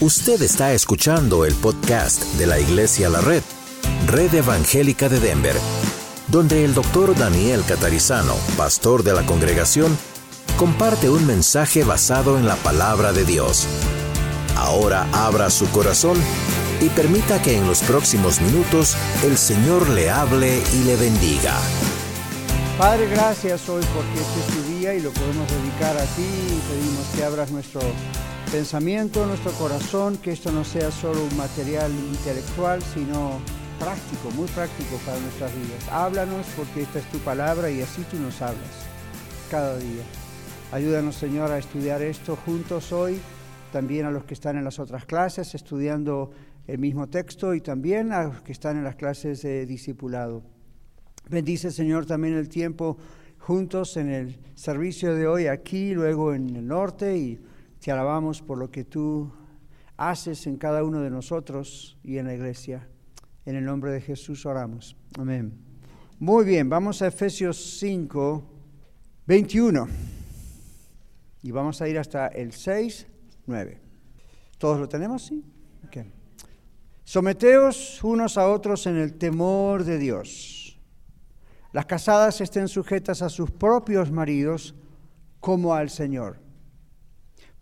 Usted está escuchando el podcast de la Iglesia La Red, Red Evangélica de Denver, donde el doctor Daniel Catarizano, pastor de la congregación, comparte un mensaje basado en la palabra de Dios. Ahora abra su corazón y permita que en los próximos minutos el Señor le hable y le bendiga. Padre, gracias hoy porque este es tu día y lo podemos dedicar a ti y pedimos que abras nuestro pensamiento, nuestro corazón, que esto no sea solo un material intelectual, sino práctico, muy práctico para nuestras vidas. Háblanos porque esta es tu palabra y así tú nos hablas cada día. Ayúdanos, Señor, a estudiar esto juntos hoy, también a los que están en las otras clases estudiando el mismo texto y también a los que están en las clases de discipulado. Bendice, Señor, también el tiempo juntos en el servicio de hoy aquí, luego en el norte y te alabamos por lo que tú haces en cada uno de nosotros y en la iglesia. En el nombre de Jesús oramos. Amén. Muy bien, vamos a Efesios 5, 21. Y vamos a ir hasta el 6, 9. ¿Todos lo tenemos? Sí. Okay. Someteos unos a otros en el temor de Dios. Las casadas estén sujetas a sus propios maridos como al Señor.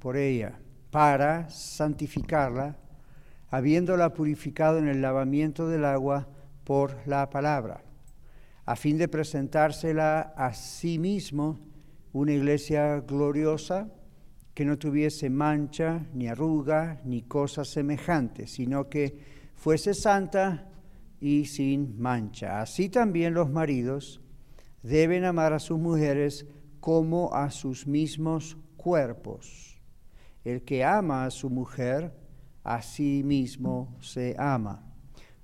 por ella, para santificarla, habiéndola purificado en el lavamiento del agua por la palabra, a fin de presentársela a sí mismo una iglesia gloriosa que no tuviese mancha, ni arruga, ni cosa semejante, sino que fuese santa y sin mancha. Así también los maridos deben amar a sus mujeres como a sus mismos cuerpos. El que ama a su mujer, a sí mismo se ama,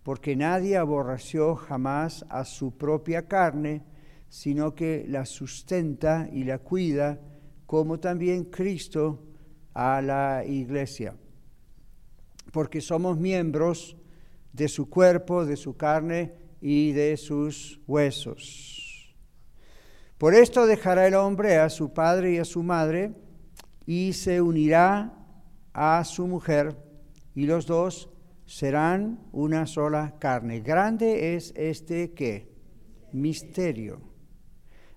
porque nadie aborreció jamás a su propia carne, sino que la sustenta y la cuida, como también Cristo a la iglesia. Porque somos miembros de su cuerpo, de su carne y de sus huesos. Por esto dejará el hombre a su padre y a su madre, y se unirá a su mujer y los dos serán una sola carne. Grande es este que misterio.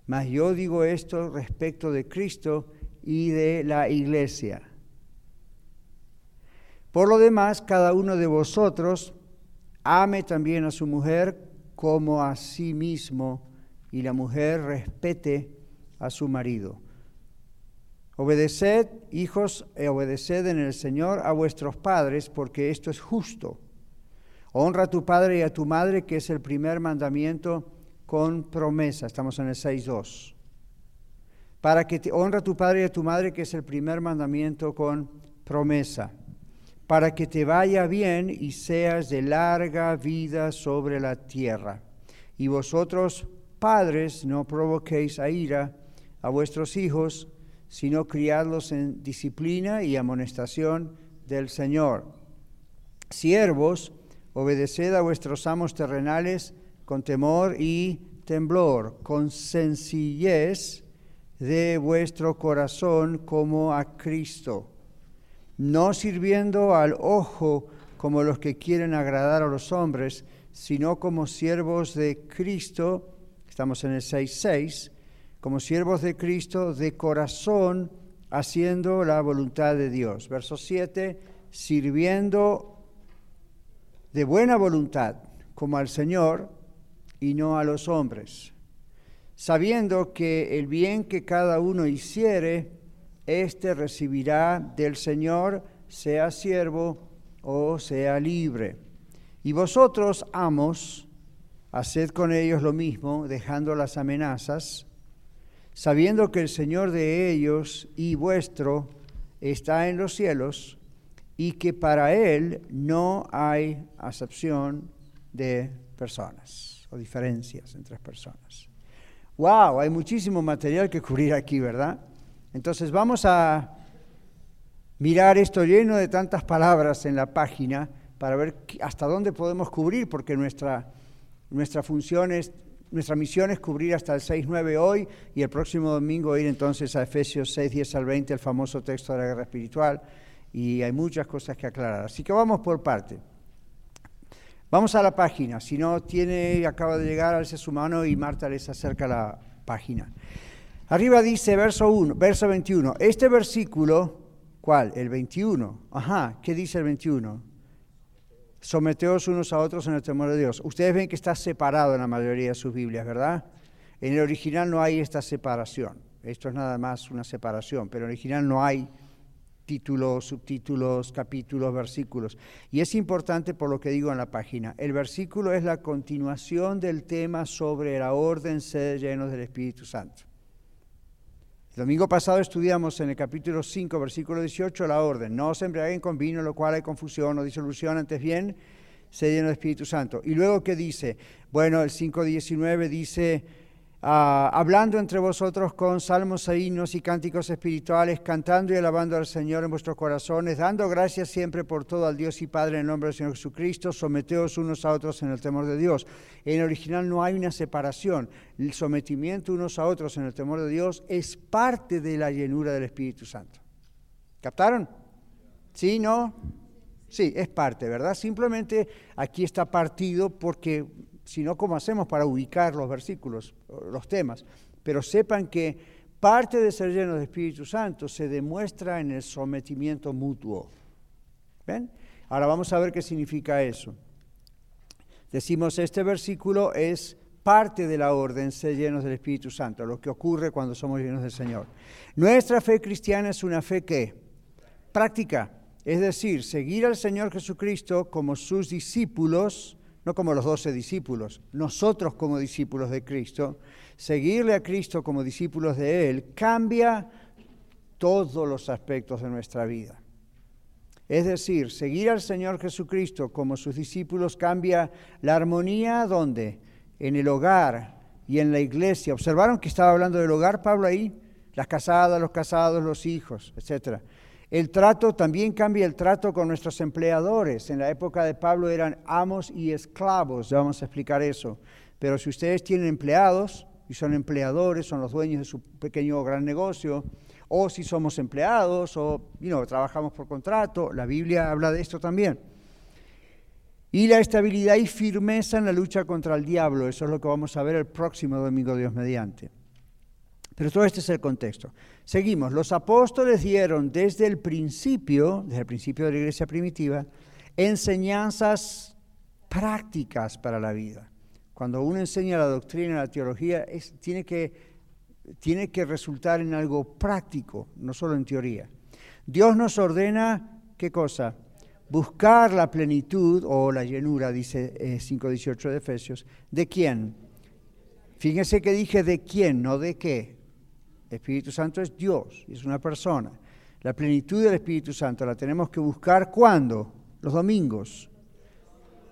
Mas yo digo esto respecto de Cristo y de la iglesia. Por lo demás, cada uno de vosotros ame también a su mujer como a sí mismo y la mujer respete a su marido. Obedeced, hijos, e obedeced en el Señor a vuestros padres, porque esto es justo. Honra a tu padre y a tu madre, que es el primer mandamiento con promesa. Estamos en el 6.2. Para que te honra a tu padre y a tu madre, que es el primer mandamiento con promesa. Para que te vaya bien y seas de larga vida sobre la tierra. Y vosotros, padres, no provoquéis a ira a vuestros hijos, sino criarlos en disciplina y amonestación del Señor. Siervos, obedeced a vuestros amos terrenales con temor y temblor, con sencillez de vuestro corazón como a Cristo, no sirviendo al ojo como los que quieren agradar a los hombres, sino como siervos de Cristo, estamos en el 6.6, como siervos de Cristo de corazón, haciendo la voluntad de Dios. Verso 7, sirviendo de buena voluntad como al Señor y no a los hombres, sabiendo que el bien que cada uno hiciere, éste recibirá del Señor, sea siervo o sea libre. Y vosotros, amos, haced con ellos lo mismo, dejando las amenazas, sabiendo que el Señor de ellos y vuestro está en los cielos, y que para Él no hay acepción de personas o diferencias entre personas. ¡Wow! Hay muchísimo material que cubrir aquí, ¿verdad? Entonces vamos a mirar esto lleno de tantas palabras en la página para ver hasta dónde podemos cubrir, porque nuestra, nuestra función es, nuestra misión es cubrir hasta el 6-9 hoy y el próximo domingo ir entonces a Efesios 6, 10 al 20, el famoso texto de la guerra espiritual, y hay muchas cosas que aclarar. Así que vamos por parte. Vamos a la página, si no tiene, acaba de llegar, alce su mano y Marta les acerca la página. Arriba dice verso 1, verso 21. Este versículo, ¿cuál? El 21. Ajá, ¿qué dice el 21? Someteos unos a otros en el temor de Dios. Ustedes ven que está separado en la mayoría de sus Biblias, ¿verdad? En el original no hay esta separación. Esto es nada más una separación, pero en el original no hay títulos, subtítulos, capítulos, versículos. Y es importante por lo que digo en la página. El versículo es la continuación del tema sobre la orden ser llenos del Espíritu Santo. Domingo pasado estudiamos en el capítulo 5, versículo 18, la orden. No se embriaguen con vino, lo cual hay confusión o disolución, antes bien, se lleno del Espíritu Santo. Y luego, ¿qué dice? Bueno, el 5.19 dice hablando entre vosotros con salmos e himnos y cánticos espirituales, cantando y alabando al Señor en vuestros corazones, dando gracias siempre por todo al Dios y Padre en el nombre del Señor Jesucristo, someteos unos a otros en el temor de Dios. En el original no hay una separación, el sometimiento unos a otros en el temor de Dios es parte de la llenura del Espíritu Santo. ¿Captaron? ¿Sí? ¿No? Sí, es parte, ¿verdad? Simplemente aquí está partido porque sino cómo hacemos para ubicar los versículos, los temas. Pero sepan que parte de ser lleno de Espíritu Santo se demuestra en el sometimiento mutuo. ¿Ven? Ahora vamos a ver qué significa eso. Decimos, este versículo es parte de la orden, ser llenos del Espíritu Santo, lo que ocurre cuando somos llenos del Señor. Nuestra fe cristiana es una fe que práctica, es decir, seguir al Señor Jesucristo como sus discípulos no como los doce discípulos, nosotros como discípulos de Cristo, seguirle a Cristo como discípulos de Él cambia todos los aspectos de nuestra vida. Es decir, seguir al Señor Jesucristo como sus discípulos cambia la armonía donde? En el hogar y en la iglesia. ¿Observaron que estaba hablando del hogar Pablo ahí? Las casadas, los casados, los hijos, etcétera. El trato también cambia el trato con nuestros empleadores. En la época de Pablo eran amos y esclavos, ya vamos a explicar eso. Pero si ustedes tienen empleados y son empleadores, son los dueños de su pequeño o gran negocio, o si somos empleados o trabajamos por contrato, la Biblia habla de esto también. Y la estabilidad y firmeza en la lucha contra el diablo, eso es lo que vamos a ver el próximo domingo, Dios mediante. Pero todo este es el contexto. Seguimos. Los apóstoles dieron desde el principio, desde el principio de la iglesia primitiva, enseñanzas prácticas para la vida. Cuando uno enseña la doctrina, la teología, tiene, que, tiene que resultar en algo práctico, no solo en teoría. Dios nos ordena, ¿qué cosa? Buscar la plenitud o la llenura, dice 5.18 eh, de Efesios, ¿de quién? Fíjense que dije de quién, no de qué. Espíritu Santo es Dios, es una persona. La plenitud del Espíritu Santo la tenemos que buscar cuando? Los domingos.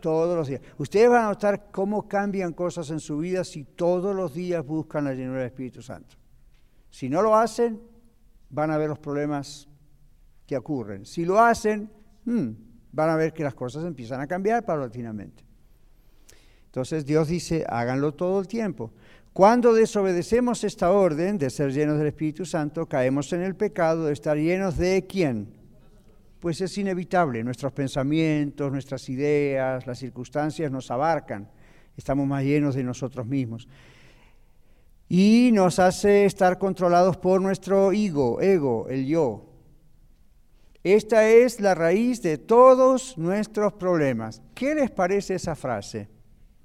Todos los días. Ustedes van a notar cómo cambian cosas en su vida si todos los días buscan la llenura del Espíritu Santo. Si no lo hacen, van a ver los problemas que ocurren. Si lo hacen, hmm, van a ver que las cosas empiezan a cambiar paulatinamente. Entonces Dios dice, háganlo todo el tiempo. Cuando desobedecemos esta orden de ser llenos del Espíritu Santo, caemos en el pecado de estar llenos de quién? Pues es inevitable, nuestros pensamientos, nuestras ideas, las circunstancias nos abarcan, estamos más llenos de nosotros mismos. Y nos hace estar controlados por nuestro ego, ego, el yo. Esta es la raíz de todos nuestros problemas. ¿Qué les parece esa frase?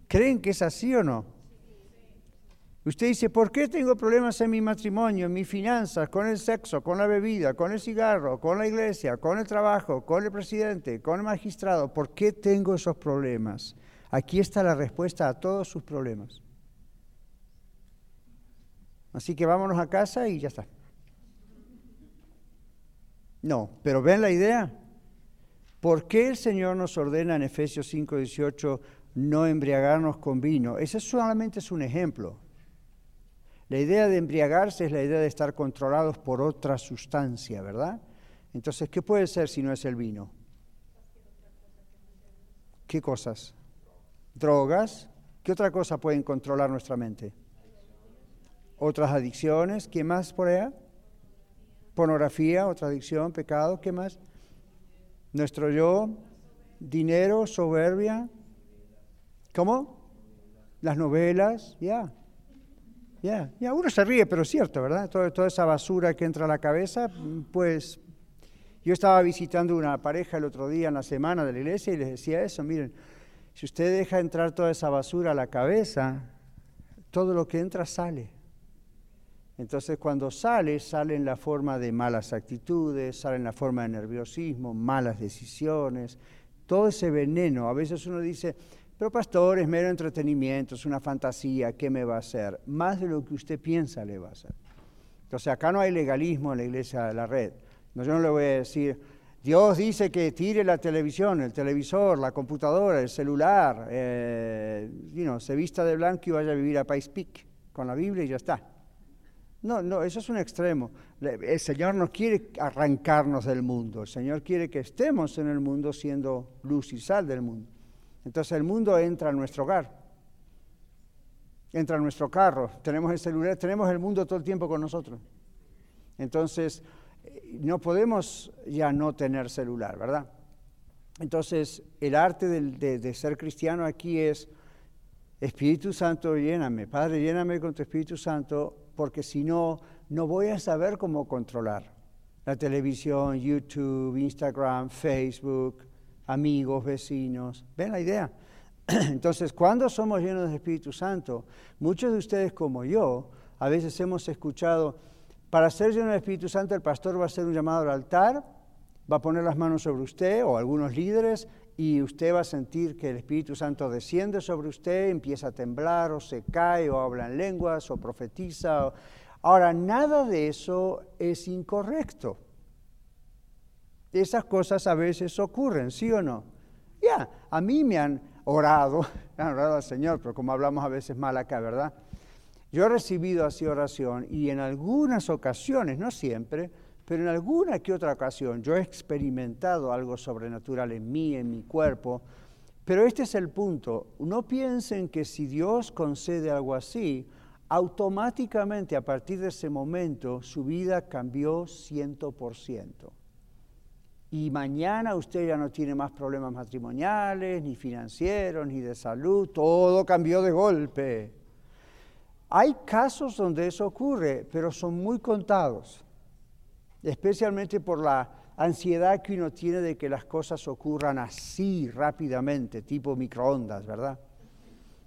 ¿Creen que es así o no? Usted dice, ¿por qué tengo problemas en mi matrimonio, en mis finanzas, con el sexo, con la bebida, con el cigarro, con la iglesia, con el trabajo, con el presidente, con el magistrado? ¿Por qué tengo esos problemas? Aquí está la respuesta a todos sus problemas. Así que vámonos a casa y ya está. No, pero ven la idea. ¿Por qué el Señor nos ordena en Efesios 5, 18 no embriagarnos con vino? Ese solamente es un ejemplo. La idea de embriagarse es la idea de estar controlados por otra sustancia, ¿verdad? Entonces, ¿qué puede ser si no es el vino? ¿Qué cosas? Drogas. ¿Qué otra cosa pueden controlar nuestra mente? Otras adicciones. ¿Qué más por allá? Pornografía, otra adicción, pecado. ¿Qué más? Nuestro yo, dinero, soberbia. ¿Cómo? Las novelas, ya. Ya, ya, uno se ríe, pero es cierto, ¿verdad? toda esa basura que entra a la cabeza, pues yo estaba visitando una pareja el otro día en la semana de la iglesia y les decía eso, miren, si usted deja entrar toda esa basura a la cabeza, todo lo que entra sale. Entonces cuando sale, sale en la forma de malas actitudes, sale en la forma de nerviosismo, malas decisiones, todo ese veneno. A veces uno dice, pero pastor, es mero entretenimiento, es una fantasía, ¿qué me va a hacer? Más de lo que usted piensa le va a hacer. Entonces acá no hay legalismo en la iglesia de la red. No, yo no le voy a decir, Dios dice que tire la televisión, el televisor, la computadora, el celular, eh, se vista de blanco y vaya a vivir a País Peak con la Biblia y ya está. No, no, eso es un extremo. El Señor no quiere arrancarnos del mundo, el Señor quiere que estemos en el mundo siendo luz y sal del mundo. Entonces el mundo entra a nuestro hogar, entra a nuestro carro, tenemos el celular, tenemos el mundo todo el tiempo con nosotros. Entonces eh, no podemos ya no tener celular, ¿verdad? Entonces el arte de, de ser cristiano aquí es, Espíritu Santo, lléname, Padre, lléname con tu Espíritu Santo porque si no, no voy a saber cómo controlar la televisión, YouTube, Instagram, Facebook, amigos, vecinos. ¿Ven la idea? Entonces, cuando somos llenos del Espíritu Santo, muchos de ustedes como yo, a veces hemos escuchado, para ser lleno del Espíritu Santo, el pastor va a hacer un llamado al altar, va a poner las manos sobre usted o algunos líderes y usted va a sentir que el Espíritu Santo desciende sobre usted, empieza a temblar o se cae o habla en lenguas o profetiza. Ahora, nada de eso es incorrecto. Esas cosas a veces ocurren, ¿sí o no? Ya, a mí me han orado, me han orado al Señor, pero como hablamos a veces mal acá, ¿verdad? Yo he recibido así oración y en algunas ocasiones, no siempre, pero en alguna que otra ocasión yo he experimentado algo sobrenatural en mí, en mi cuerpo. Pero este es el punto. No piensen que si Dios concede algo así, automáticamente a partir de ese momento su vida cambió ciento por ciento. Y mañana usted ya no tiene más problemas matrimoniales, ni financieros, ni de salud, todo cambió de golpe. Hay casos donde eso ocurre, pero son muy contados especialmente por la ansiedad que uno tiene de que las cosas ocurran así rápidamente, tipo microondas, ¿verdad?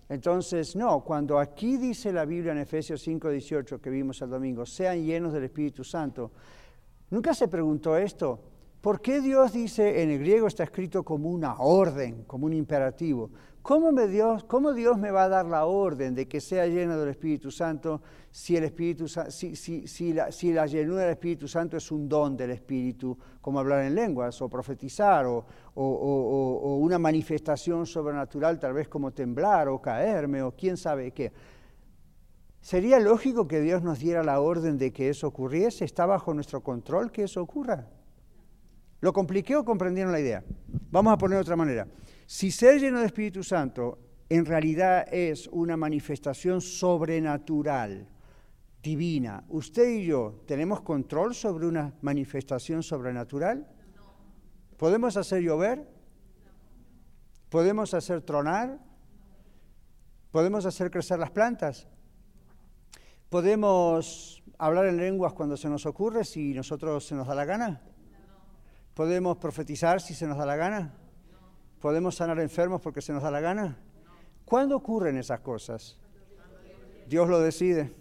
Entonces, no, cuando aquí dice la Biblia en Efesios 5, 18 que vimos el domingo, sean llenos del Espíritu Santo, nunca se preguntó esto, ¿por qué Dios dice, en el griego está escrito como una orden, como un imperativo? ¿Cómo, Dios, ¿Cómo Dios me va a dar la orden de que sea lleno del Espíritu Santo si, el Espíritu, la, llenura del Espíritu Santo es un don del Espíritu, como hablar en lenguas o profetizar o, o, una manifestación sobrenatural, tal vez como temblar o caerme o quién sabe qué? ¿Sería lógico que Dios nos diera la orden de que eso ocurriese? ¿Está bajo nuestro control que eso ocurra? ¿Lo compliqué o comprendieron la idea? Vamos a poner de otra manera. Si ser lleno de Espíritu Santo en realidad es una manifestación sobrenatural, divina, ¿usted y yo tenemos control sobre una manifestación sobrenatural? ¿Podemos hacer llover? ¿Podemos hacer tronar? ¿Podemos hacer crecer las plantas? ¿Podemos hablar en lenguas cuando se nos ocurre si nosotros se nos da la gana? ¿Podemos profetizar si se nos da la gana? ¿Podemos sanar enfermos porque se nos da la gana? ¿Cuándo ocurren esas cosas? Dios lo decide.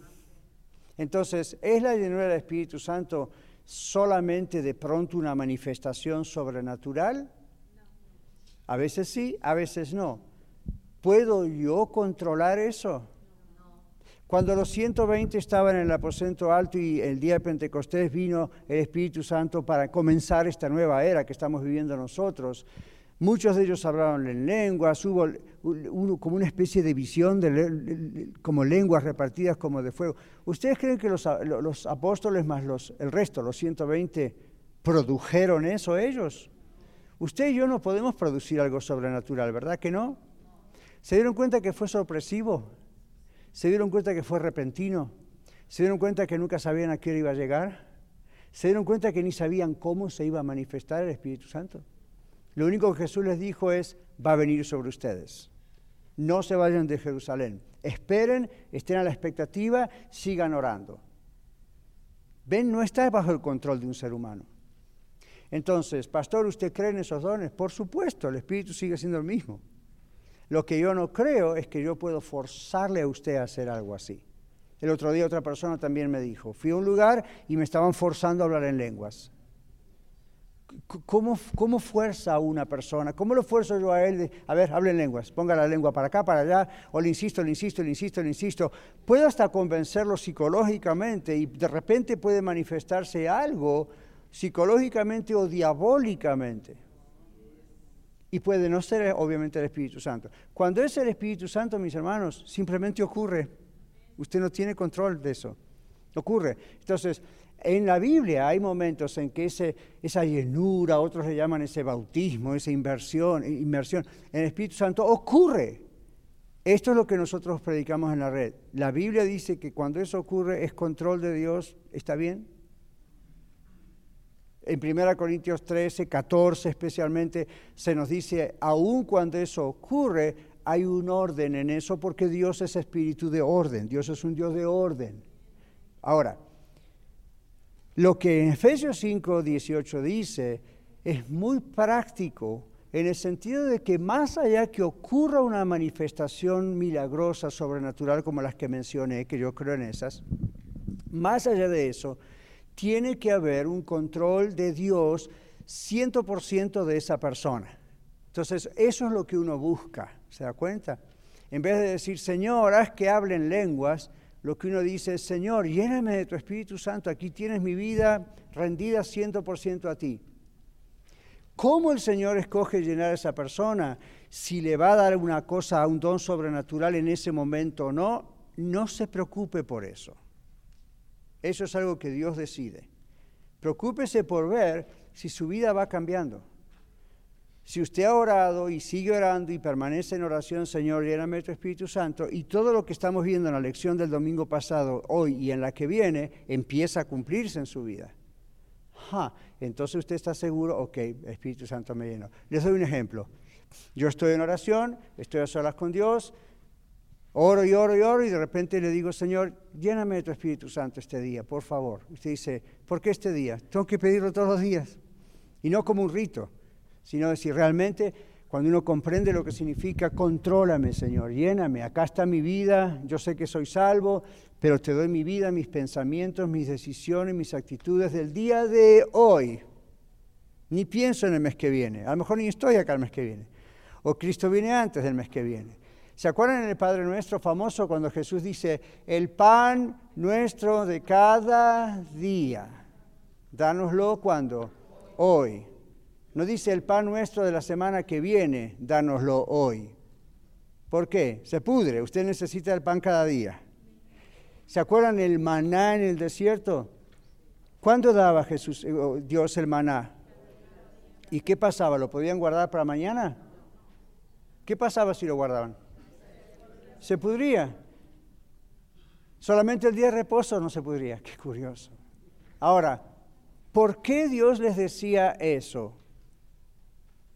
Entonces, ¿es la llenura del Espíritu Santo solamente de pronto una manifestación sobrenatural? A veces sí, a veces no. ¿Puedo yo controlar eso? Cuando los 120 estaban en el aposento alto y el día de Pentecostés vino el Espíritu Santo para comenzar esta nueva era que estamos viviendo nosotros, muchos de ellos hablaron en lenguas, hubo como una especie de visión de como lenguas repartidas como de fuego. ¿Ustedes creen que los, los apóstoles más los, el resto, los 120, produjeron eso ellos? Usted y yo no podemos producir algo sobrenatural, ¿verdad que no? ¿Se dieron cuenta que fue sorpresivo? ¿Se dieron cuenta que fue repentino? ¿Se dieron cuenta que nunca sabían a qué iba a llegar? ¿Se dieron cuenta que ni sabían cómo se iba a manifestar el Espíritu Santo? Lo único que Jesús les dijo es, va a venir sobre ustedes. No se vayan de Jerusalén. Esperen, estén a la expectativa, sigan orando. Ven, no está bajo el control de un ser humano. Entonces, pastor, ¿usted cree en esos dones? Por supuesto, el Espíritu sigue siendo el mismo. Lo que yo no creo es que yo puedo forzarle a usted a hacer algo así. El otro día otra persona también me dijo, fui a un lugar y me estaban forzando a hablar en lenguas. ¿Cómo, ¿Cómo, fuerza a una persona? ¿Cómo lo fuerzo yo a él? a ver, hable en lenguas, ponga la lengua para acá, para allá, o le insisto, le insisto, le insisto, le insisto. Puedo hasta convencerlo psicológicamente y de repente puede manifestarse algo psicológicamente o diabólicamente. Y puede no ser obviamente el Espíritu Santo. Cuando es el Espíritu Santo, mis hermanos, simplemente ocurre. Usted no tiene control de eso. Ocurre. Entonces, en la Biblia hay momentos en que ese, esa llenura, otros le llaman ese bautismo, esa inversión, inmersión en el Espíritu Santo, ocurre. Esto es lo que nosotros predicamos en la red. La Biblia dice que cuando eso ocurre es control de Dios, ¿está bien? En 1 Corintios 13, 14 especialmente, se nos dice, aun cuando eso ocurre, hay un orden en eso porque Dios es espíritu de orden, Dios es un Dios de orden. Ahora, lo que en Efesios 5, 18 dice es muy práctico en el sentido de que más allá que ocurra una manifestación milagrosa, sobrenatural, como las que mencioné, que yo creo en esas, más allá de eso, tiene que haber un control de Dios 100% de esa persona. Entonces, eso es lo que uno busca, ¿se da cuenta? En vez de decir, Señor, haz que hablen lenguas, lo que uno dice es, Señor, lléname de tu Espíritu Santo, aquí tienes mi vida rendida 100% a ti. ¿Cómo el Señor escoge llenar a esa persona? Si le va a dar una cosa, un don sobrenatural en ese momento o no, no se preocupe por eso. Eso es algo que Dios decide. Preocúpese por ver si su vida va cambiando. Si usted ha orado y sigue orando y permanece en oración, Señor, lléname tu Espíritu Santo, y todo lo que estamos viendo en la lección del domingo pasado, hoy y en la que viene, empieza a cumplirse en su vida. entonces usted está seguro, ok, Espíritu Santo me llenó. Les doy un ejemplo. Yo estoy en oración, estoy a solas con Dios, Oro y oro y oro y de repente le digo, Señor, lléname de tu Espíritu Santo este día, por favor. Usted dice, ¿por qué este día? Tengo que pedirlo todos los días. Y no como un rito, sino decir, realmente, cuando uno comprende lo que significa, contrólame, Señor, lléname. Acá está mi vida, yo sé que soy salvo, pero te doy mi vida, mis pensamientos, mis decisiones, mis actitudes del día de hoy. Ni pienso en el mes que viene, a lo mejor ni estoy acá el mes que viene. O Cristo viene antes del mes que viene. ¿Se acuerdan en el Padre Nuestro famoso cuando Jesús dice, el pan nuestro de cada día, dánoslo cuando? Hoy. No dice el pan nuestro de la semana que viene, dánoslo hoy. ¿Por qué? Se pudre, usted necesita el pan cada día. ¿Se acuerdan el maná en el desierto? ¿Cuándo daba Jesús, eh, Dios el maná? ¿Y qué pasaba? ¿Lo podían guardar para mañana? ¿Qué pasaba si lo guardaban? Se pudría. Solamente el día de reposo no se pudría. Qué curioso. Ahora, ¿por qué Dios les decía eso?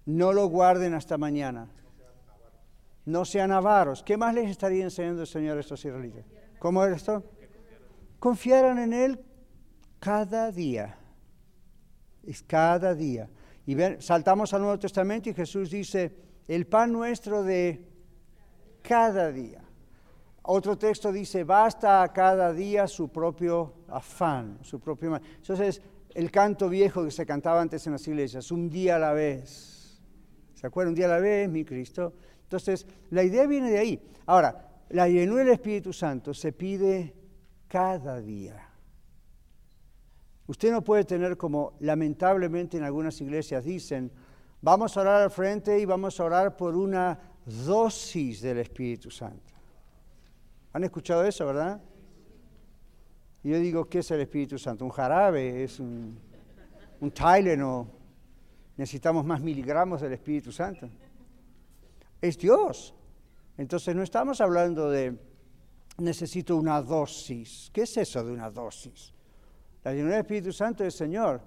No lo guarden hasta mañana. No sean avaros. ¿Qué más les estaría enseñando el Señor a estos israelitas? ¿Cómo es esto? Confiaran en Él cada día. Es cada día. Y saltamos al Nuevo Testamento y Jesús dice, el pan nuestro de cada día. Otro texto dice, basta a cada día su propio afán, su propio... Entonces, el canto viejo que se cantaba antes en las iglesias, un día a la vez. ¿Se acuerdan? Un día a la vez, mi Cristo. Entonces, la idea viene de ahí. Ahora, La llenura del Espíritu Santo se pide cada día. Usted no puede tener como lamentablemente en algunas iglesias dicen, vamos a orar al frente y vamos a orar por una dosis del Espíritu Santo. ¿Han escuchado eso, verdad? Yo digo, ¿qué es el Espíritu Santo? ¿Un jarabe? ¿Es un, un Tylenol? ¿Necesitamos más miligramos del Espíritu Santo? Es Dios. Entonces no estamos hablando de necesito una dosis. ¿Qué es eso de una dosis? La llenura del Espíritu Santo es Señor.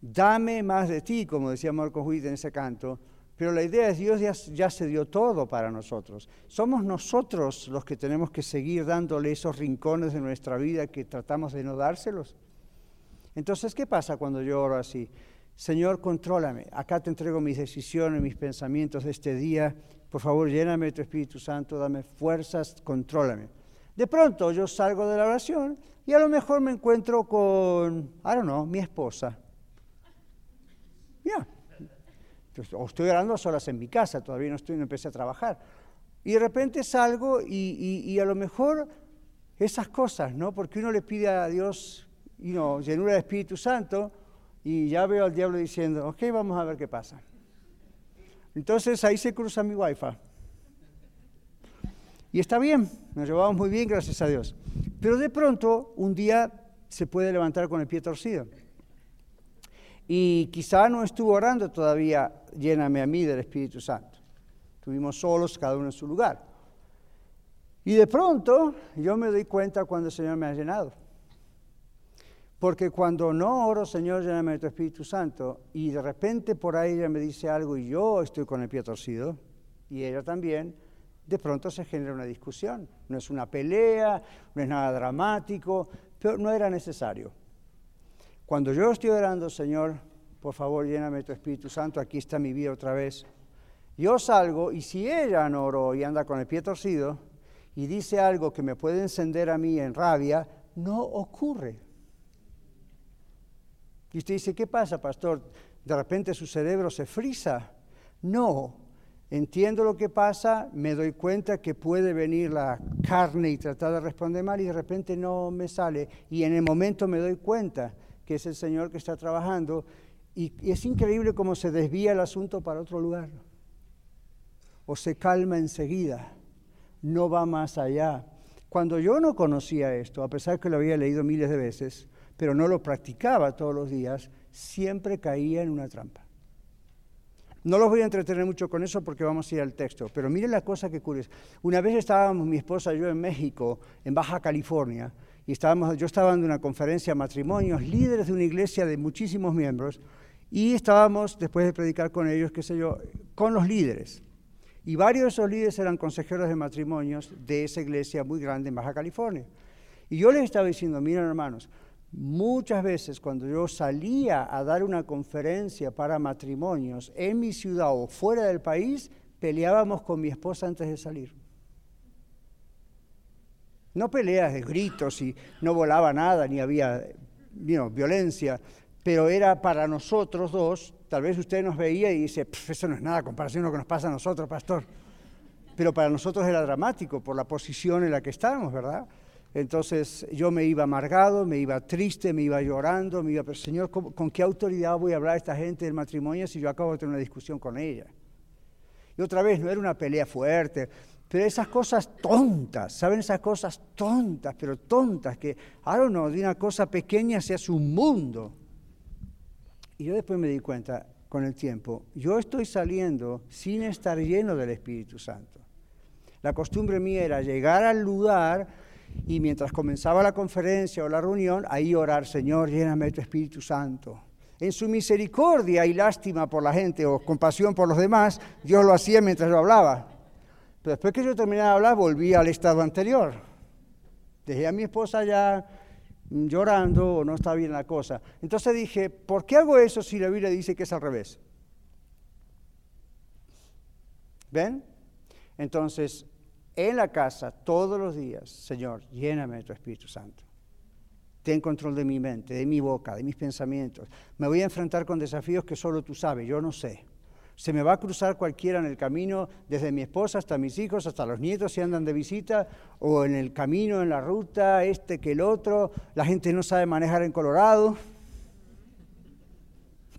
Dame más de ti, como decía Marco Huit en ese canto. Pero la idea es Dios ya, se dio todo para nosotros. Somos nosotros los que tenemos que seguir dándole esos rincones de nuestra vida que tratamos de no dárselos. Entonces, ¿qué pasa cuando yo oro así? Señor, contrólame. Acá te entrego mis decisiones, mis pensamientos de este día. Por favor, lléname de tu Espíritu Santo, dame fuerzas, contrólame. De pronto yo salgo de la oración y a lo mejor me encuentro con, I don't know, mi esposa. Ya. O estoy orando a solas en mi casa, todavía no estoy, no empecé a trabajar. Y de repente salgo y, y, a lo mejor esas cosas, ¿no? Porque uno le pide a Dios, you know, llenura del Espíritu Santo, y ya veo al diablo diciendo, ok, vamos a ver qué pasa. Entonces ahí se cruza mi wifi. Y está bien, nos llevamos muy bien, gracias a Dios. Pero de pronto, un día se puede levantar con el pie torcido. Y quizá no estuvo orando todavía, lléname a mí del Espíritu Santo. Estuvimos solos, cada uno en su lugar. Y de pronto yo me doy cuenta cuando el Señor me ha llenado. Porque cuando no oro, Señor, lléname de tu Espíritu Santo, y de repente por ahí ella me dice algo y yo estoy con el pie torcido, y ella también, de pronto se genera una discusión. No es una pelea, no es nada dramático, pero no era necesario. Cuando yo estoy orando, Señor, por favor, lléname tu Espíritu Santo, aquí está mi vida otra vez. Yo salgo y si ella no oró y anda con el pie torcido y dice algo que me puede encender a mí en rabia, no ocurre. Y usted dice, ¿qué pasa, pastor? De repente su cerebro se frisa. No, entiendo lo que pasa, me doy cuenta que puede venir la carne y tratar de responder mal y de repente no me sale. Y en el momento me doy cuenta que es el Señor que está trabajando. Y, es increíble cómo se desvía el asunto para otro lugar. O se calma enseguida, no va más allá. Cuando yo no conocía esto, a pesar que lo había leído miles de veces, pero no lo practicaba todos los días, siempre caía en una trampa. No los voy a entretener mucho con eso porque vamos a ir al texto, pero miren la cosa que curiosa. Una vez estábamos mi esposa y yo en México, en Baja California, y estábamos, yo estaba dando una conferencia de matrimonios, líderes de una iglesia de muchísimos miembros, y estábamos, después de predicar con ellos, qué sé yo, con los líderes. Y varios de esos líderes eran consejeros de matrimonios de esa iglesia muy grande en Baja California. Y yo les estaba diciendo, miren hermanos, Muchas veces cuando yo salía a dar una conferencia para matrimonios en mi ciudad o fuera del país, peleábamos con mi esposa antes de salir. No peleas de gritos y no volaba nada, ni había violencia, pero era para nosotros dos, tal vez usted nos veía y dice, eso no es nada comparación con lo que nos pasa a nosotros, pastor. Pero para nosotros era dramático por la posición en la que estábamos, ¿verdad? Entonces yo me iba amargado, me iba triste, me iba llorando, me iba, pero Señor, ¿con, qué autoridad voy a hablar a esta gente del matrimonio si yo acabo de tener una discusión con ella? Y otra vez, no era una pelea fuerte, pero esas cosas tontas, ¿saben? Esas cosas tontas, pero tontas, que, I don't know, de una cosa pequeña se hace un mundo. Y yo después me di cuenta, con el tiempo, yo estoy saliendo sin estar lleno del Espíritu Santo. La costumbre mía era llegar al lugar y mientras comenzaba la conferencia o la reunión, ahí orar, Señor, lléname tu Espíritu Santo. En su misericordia y lástima por la gente o compasión por los demás, Dios lo hacía mientras yo hablaba. Pero después que yo terminé de hablar, volví al estado anterior. Dejé a mi esposa ya llorando o no estaba bien la cosa. Entonces dije, ¿por qué hago eso si la Biblia dice que es al revés? ¿Ven? Entonces, en la casa todos los días, Señor, lléname de tu Espíritu Santo. Ten control de mi mente, de mi boca, de mis pensamientos. Me voy a enfrentar con desafíos que solo tú sabes, yo no sé. Se me va a cruzar cualquiera en el camino, desde mi esposa hasta mis hijos, hasta los nietos si andan de visita, o en el camino, en la ruta, este que el otro. La gente no sabe manejar en Colorado.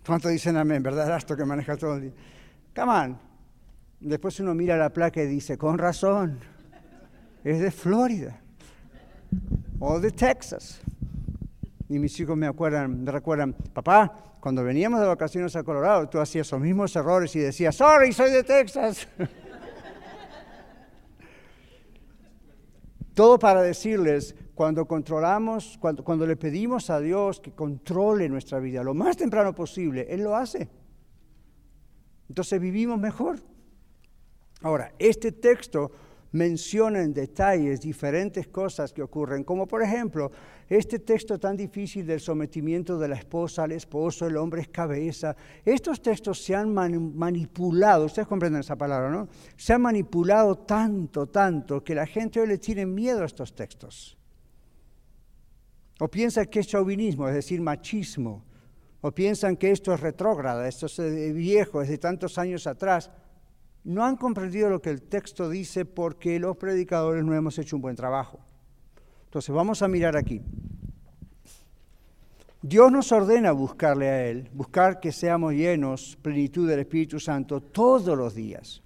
¿Cuánto dicen amén? ¿Verdad? Esto que maneja todo el día. Come on. Después uno mira la placa y dice, con razón, es de Florida o de Texas. Y mis hijos me acuerdan, me recuerdan, papá, cuando veníamos de vacaciones a Colorado, tú hacías los mismos errores y decías, sorry, soy de Texas. Todo para decirles, cuando controlamos, cuando, cuando le pedimos a Dios que controle nuestra vida lo más temprano posible, Él lo hace. Entonces vivimos mejor. Ahora, este texto menciona en detalles diferentes cosas que ocurren, como por ejemplo este texto tan difícil del sometimiento de la esposa al esposo, el hombre es cabeza. Estos textos se han manipulado, ustedes comprenden esa palabra, ¿no? Se han manipulado tanto, tanto, que la gente hoy le tiene miedo a estos textos. O piensa que es chauvinismo, es decir, machismo. O piensan que esto es retrógrada, esto es eh, viejo, es de tantos años atrás no han comprendido lo que el texto dice porque los predicadores no hemos hecho un buen trabajo. Entonces vamos a mirar aquí. Dios nos ordena buscarle a Él, buscar que seamos llenos, plenitud del Espíritu Santo todos los días.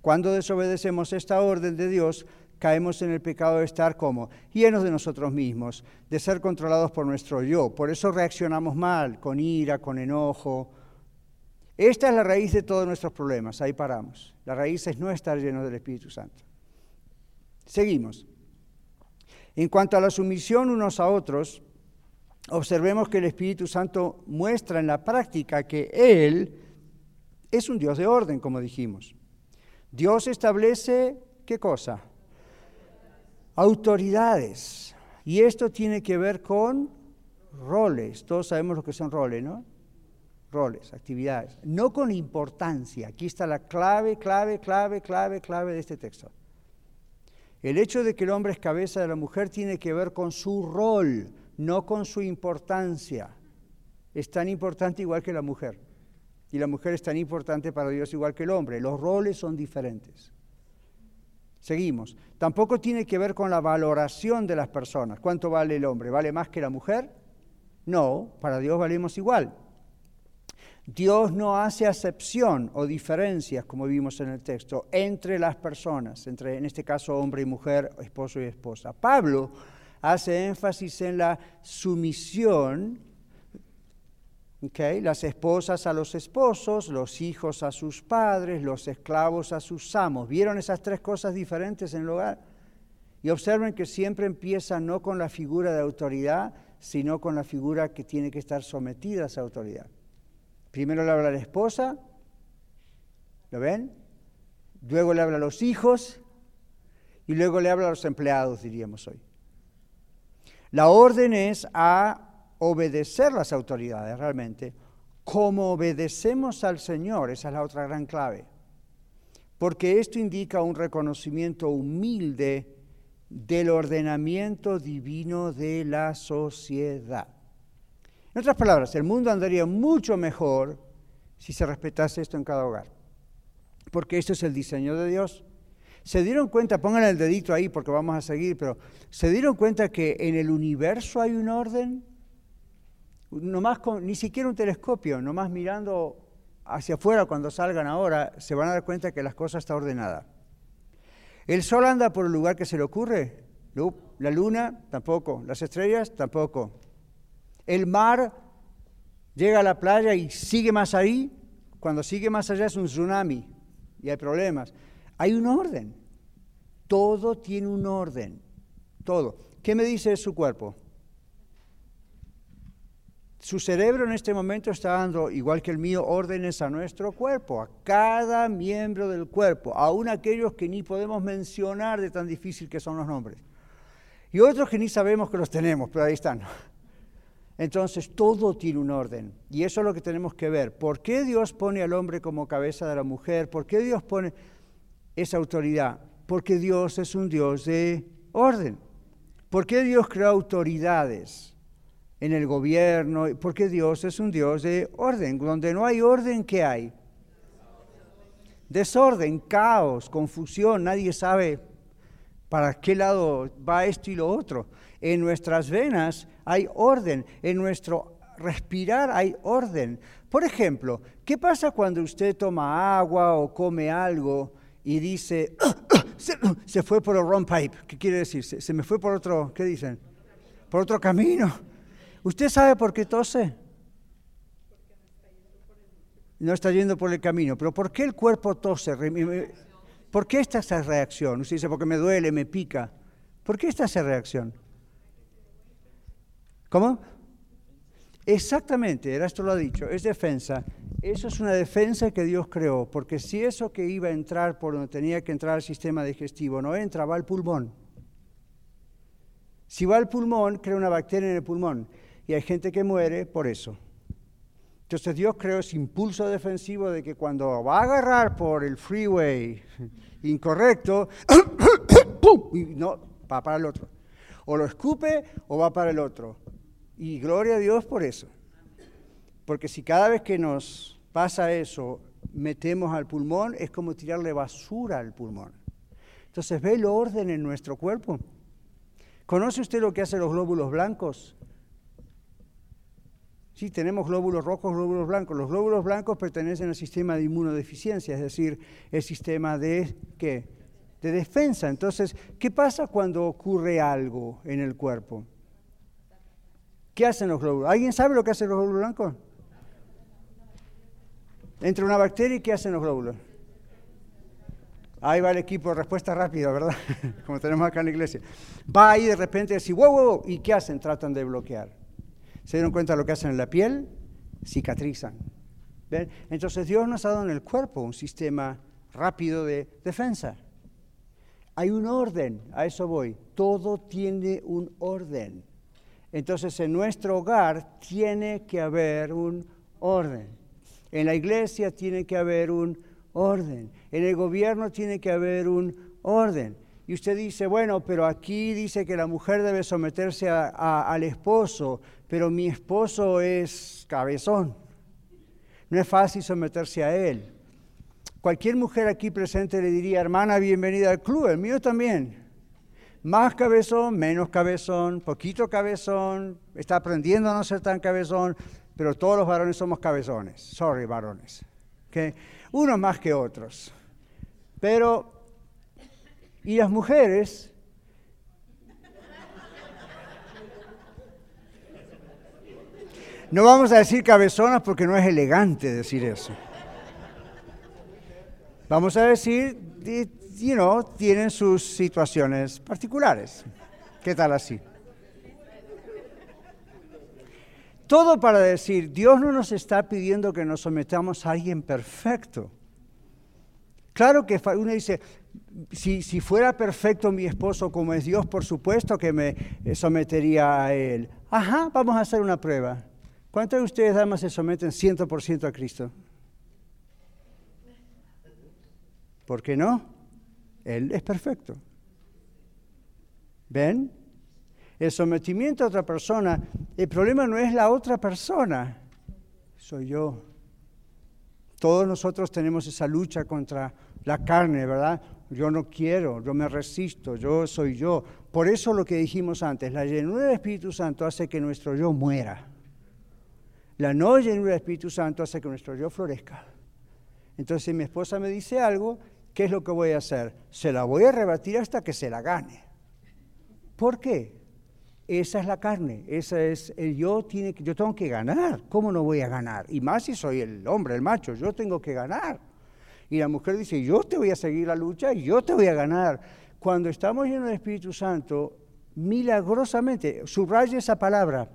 Cuando desobedecemos esta orden de Dios, caemos en el pecado de estar como llenos de nosotros mismos, de ser controlados por nuestro yo. Por eso reaccionamos mal, con ira, con enojo, esta es la raíz de todos nuestros problemas, ahí paramos. La raíz es no estar lleno del Espíritu Santo. Seguimos. En cuanto a la sumisión unos a otros, observemos que el Espíritu Santo muestra en la práctica que Él es un Dios de orden, como dijimos. Dios establece, ¿qué cosa? Autoridades. Y esto tiene que ver con roles. Todos sabemos lo que son roles, ¿no? roles, actividades, no con importancia. Aquí está la clave, clave, clave, clave, clave de este texto. El hecho de que el hombre es cabeza de la mujer tiene que ver con su rol, no con su importancia. Es tan importante igual que la mujer. Y la mujer es tan importante para Dios igual que el hombre. Los roles son diferentes. Seguimos. Tampoco tiene que ver con la valoración de las personas. ¿Cuánto vale el hombre? ¿Vale más que la mujer? No, para Dios valemos igual. Dios no hace acepción o diferencias, como vimos en el texto, entre las personas, entre en este caso hombre y mujer, esposo y esposa. Pablo hace énfasis en la sumisión, las esposas a los esposos, los hijos a sus padres, los esclavos a sus amos. ¿Vieron esas tres cosas diferentes en el hogar? Y observen que siempre empieza no con la figura de autoridad, sino con la figura que tiene que estar sometida a esa autoridad. Primero le habla la esposa, ¿lo ven? Luego le habla a los hijos y luego le habla a los empleados, diríamos hoy. La orden es a obedecer las autoridades realmente, como obedecemos al Señor, esa es la otra gran clave, porque esto indica un reconocimiento humilde del ordenamiento divino de la sociedad. En otras palabras, el mundo andaría mucho mejor si se respetase esto en cada hogar, porque esto es el diseño de Dios. Se dieron cuenta, pongan el dedito ahí porque vamos a seguir, pero se dieron cuenta que en el universo hay un orden, nomás con, ni siquiera un telescopio, nomás mirando hacia afuera cuando salgan ahora, se van a dar cuenta que las cosas están ordenadas. ¿El sol anda por el lugar que se le ocurre? La luna tampoco. Las estrellas tampoco. El mar llega a la playa y sigue más ahí. Cuando sigue más allá es un tsunami y hay problemas. Hay un orden. Todo tiene un orden. Todo. ¿Qué me dice su cuerpo? Su cerebro en este momento está dando, igual que el mío, órdenes a nuestro cuerpo, a cada miembro del cuerpo, aún aquellos que ni podemos mencionar de tan difícil que son los nombres. Y otros que ni sabemos que los tenemos, pero ahí están. Entonces todo tiene un orden y eso es lo que tenemos que ver. ¿Por qué Dios pone al hombre como cabeza de la mujer? ¿Por qué Dios pone esa autoridad? Porque Dios es un Dios de orden. ¿Por qué Dios creó autoridades en el gobierno? Porque Dios es un Dios de orden. Donde no hay orden, ¿qué hay? Desorden, caos, confusión, nadie sabe para qué lado va esto y lo otro. En nuestras venas hay orden, en nuestro respirar hay orden. Por ejemplo, ¿qué pasa cuando usted toma agua o come algo y dice, ah, se, fue por el wrong pipe? ¿Qué quiere decir? Se, se me fue por otro, ¿qué dicen? Por otro camino. ¿Usted sabe por qué tose? no está yendo por el camino. Pero ¿por qué el cuerpo tose? ¿Por qué está esa reacción? Usted dice, porque me duele, me pica. ¿Por qué está esa reacción? ¿Cómo? Exactamente, esto lo ha dicho, es defensa. Eso es una defensa que Dios creó, porque si eso que iba a entrar por donde tenía que entrar el sistema digestivo no entra, va al pulmón. Si va al pulmón, crea una bacteria en el pulmón. Y hay gente que muere por eso. Entonces Dios creó ese impulso defensivo de que cuando va a agarrar por el freeway incorrecto, y no, va para el otro. O lo escupe o va para el otro. Y gloria a Dios por eso. Porque si cada vez que nos pasa eso metemos al pulmón, es como tirarle basura al pulmón. Entonces ve el orden en nuestro cuerpo. ¿Conoce usted lo que hacen los glóbulos blancos? Sí, tenemos glóbulos rojos, glóbulos blancos. Los glóbulos blancos pertenecen al sistema de inmunodeficiencia, es decir, el sistema de ¿qué? De defensa. Entonces, ¿qué pasa cuando ocurre algo en el cuerpo? ¿Qué hacen los glóbulos? ¿Alguien sabe lo que hacen los glóbulos blancos? Entra una bacteria y ¿qué hacen los glóbulos? Ahí va el equipo respuesta rápida, ¿verdad? Como tenemos acá en la iglesia. Va ahí de repente y dice, wow, wow, ¿y qué hacen? Tratan de bloquear. ¿Se dieron cuenta de lo que hacen en la piel? Cicatrizan. Entonces Dios nos ha dado en el cuerpo un sistema rápido de defensa. Hay un orden, a eso voy. Todo tiene un orden. Entonces en nuestro hogar tiene que haber un orden. En la iglesia tiene que haber un orden. En el gobierno tiene que haber un orden. Y usted dice, bueno, pero aquí dice que la mujer debe someterse al esposo, pero mi esposo es cabezón. No es fácil someterse a él. Cualquier mujer aquí presente le diría, hermana, bienvenida al club, el mío también. Más cabezón, menos cabezón, poquito cabezón, está aprendiendo a no ser tan cabezón, pero todos los varones somos cabezones. Sorry, varones. ¿Okay? Unos más que otros. Pero, y las mujeres No vamos a decir cabezonas porque no es elegante decir eso. Vamos a decir, you know, tienen sus situaciones particulares. ¿Qué tal así? Todo para decir, Dios no nos está pidiendo que nos sometamos a alguien perfecto. Claro que uno dice, si, si, fuera perfecto mi esposo como es Dios, por supuesto que me sometería a él. Ajá, vamos a hacer una prueba. ¿Cuántos de ustedes, damas, se someten 100% a Cristo? ¿Por qué no? Él es perfecto. ¿Ven? El sometimiento a otra persona, el problema no es la otra persona, soy yo. Todos nosotros tenemos esa lucha contra la carne, ¿verdad? Yo no quiero, yo me resisto, yo soy yo. Por eso lo que dijimos antes, la llenura del Espíritu Santo hace que nuestro yo muera. La no llenura del Espíritu Santo hace que nuestro yo florezca. Entonces, si mi esposa me dice algo, ¿qué es lo que voy a hacer? Se la voy a rebatir hasta que se la gane. ¿Por qué? Esa es la carne, esa es el yo tiene yo tengo que ganar. ¿Cómo no voy a ganar? Y más si soy el hombre, el macho, yo tengo que ganar. Y la mujer dice, yo te voy a seguir la lucha y yo te voy a ganar. Cuando estamos llenos del Espíritu Santo, milagrosamente, subraya esa palabra,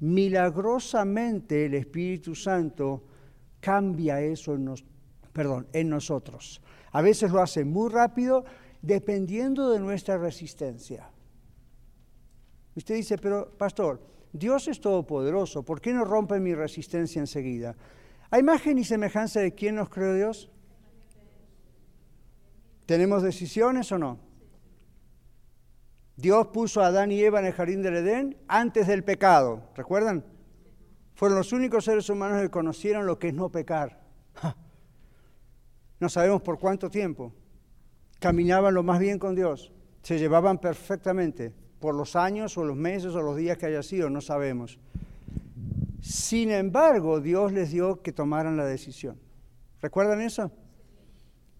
milagrosamente el Espíritu Santo cambia eso en, perdón, en nosotros. A veces lo hace muy rápido dependiendo de nuestra resistencia. Usted dice, pero pastor, Dios es todopoderoso, ¿por qué no rompe mi resistencia enseguida? ¿Hay imagen y semejanza de quién nos creó Dios? ¿Tenemos decisiones o no? Dios puso a Adán y Eva en el jardín del Edén antes del pecado, ¿recuerdan? Fueron los únicos seres humanos que conocieron lo que es no pecar. No sabemos por cuánto tiempo, caminaban lo más bien con Dios, se llevaban perfectamente, por los años o los meses o los días que haya sido, no sabemos. Sin embargo, Dios les dio que tomaran la decisión. ¿Recuerdan eso?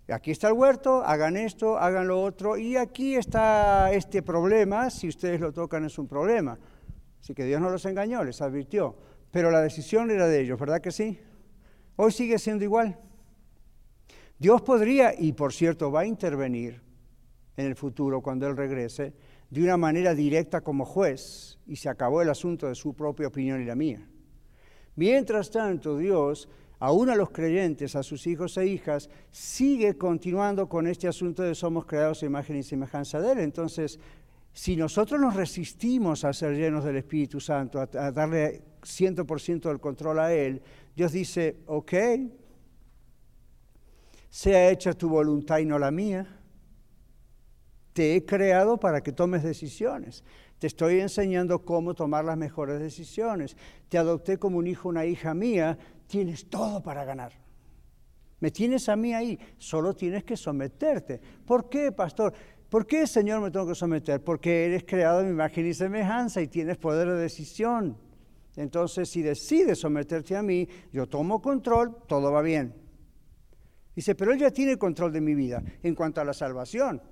Aquí está el huerto, hagan esto, hagan lo otro, y aquí está este problema, si ustedes lo tocan es un problema. Así que Dios no los engañó, les advirtió, pero la decisión era de ellos, ¿verdad que sí? Hoy sigue siendo igual. Dios podría, y por cierto va a intervenir en el futuro cuando Él regrese, de una manera directa como juez, y se acabó el asunto de su propia opinión y la mía. Mientras tanto, Dios aún a los creyentes, a sus hijos e hijas, sigue continuando con este asunto de somos creados a imagen y semejanza de Él. Entonces, si nosotros nos resistimos a ser llenos del Espíritu Santo, a, darle 100% del control a Él, Dios dice, ok, sea hecha tu voluntad y no la mía. Te he creado para que tomes decisiones. Te estoy enseñando cómo tomar las mejores decisiones. Te adopté como un hijo, una hija mía tienes todo para ganar. Me tienes a mí ahí, solo tienes que someterte. ¿Por qué, pastor? ¿Por qué, Señor, me tengo que someter? Porque eres creado en mi imagen y semejanza y tienes poder de decisión. Entonces, si decides someterte a mí, yo tomo control, todo va bien. Dice, pero Él ya tiene control de mi vida en cuanto a la salvación.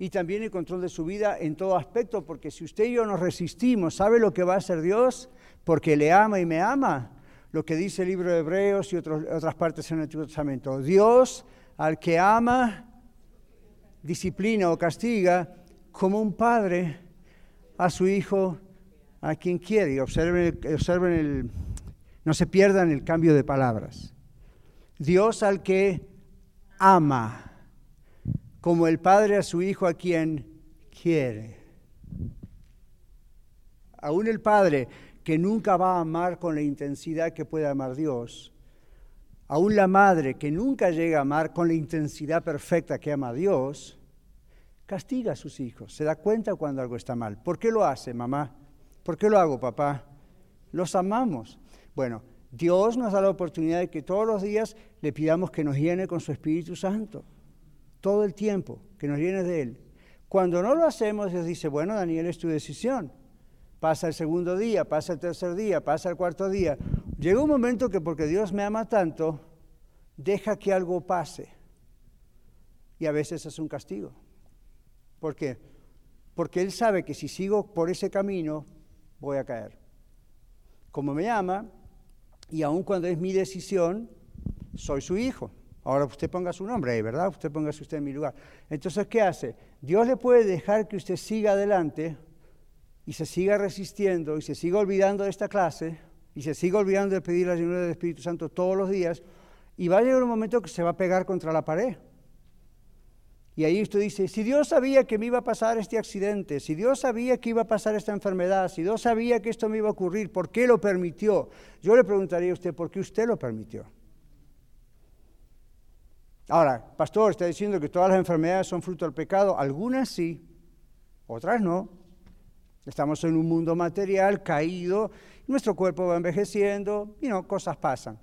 Y también el control de su vida en todo aspecto, porque si usted y yo nos resistimos, ¿sabe lo que va a hacer Dios? Porque le ama y me ama lo que dice el libro de Hebreos y otras partes en el Antiguo Testamento. Dios al que ama, disciplina o castiga como un padre a su hijo a quien quiere. Observen, observen el, no se pierdan el cambio de palabras. Dios al que ama, como el padre a su hijo a quien quiere. Aún el padre que nunca va a amar con la intensidad que puede amar Dios, aún la madre que nunca llega a amar con la intensidad perfecta que ama Dios, castiga a sus hijos, se da cuenta cuando algo está mal. ¿Por qué lo hace, mamá? ¿Por qué lo hago, papá? Los amamos. Bueno, Dios nos da la oportunidad de que todos los días le pidamos que nos llene con su Espíritu Santo, todo el tiempo, que nos llene de Él. Cuando no lo hacemos, Dios dice, bueno, Daniel, es tu decisión pasa el segundo día, pasa el tercer día, pasa el cuarto día. Llega un momento que porque Dios me ama tanto, deja que algo pase. Y a veces es un castigo. ¿Por qué? Porque Él sabe que si sigo por ese camino, voy a caer. Como me ama, y aun cuando es mi decisión, soy su hijo. Ahora usted ponga su nombre ahí, ¿verdad? Usted ponga usted en mi lugar. Entonces, ¿qué hace? Dios le puede dejar que usted siga adelante y se siga resistiendo y se siga olvidando de esta clase y se siga olvidando de pedir la ayuda del Espíritu Santo todos los días, y va a llegar un momento que se va a pegar contra la pared. Y ahí usted dice, si Dios sabía que me iba a pasar este accidente, si Dios sabía que iba a pasar esta enfermedad, si Dios sabía que esto me iba a ocurrir, ¿por qué lo permitió? Yo le preguntaría a usted, ¿por qué usted lo permitió? Ahora, pastor, está diciendo que todas las enfermedades son fruto del pecado. Algunas sí, otras no. Estamos en un mundo material caído, nuestro cuerpo va envejeciendo y no, cosas pasan.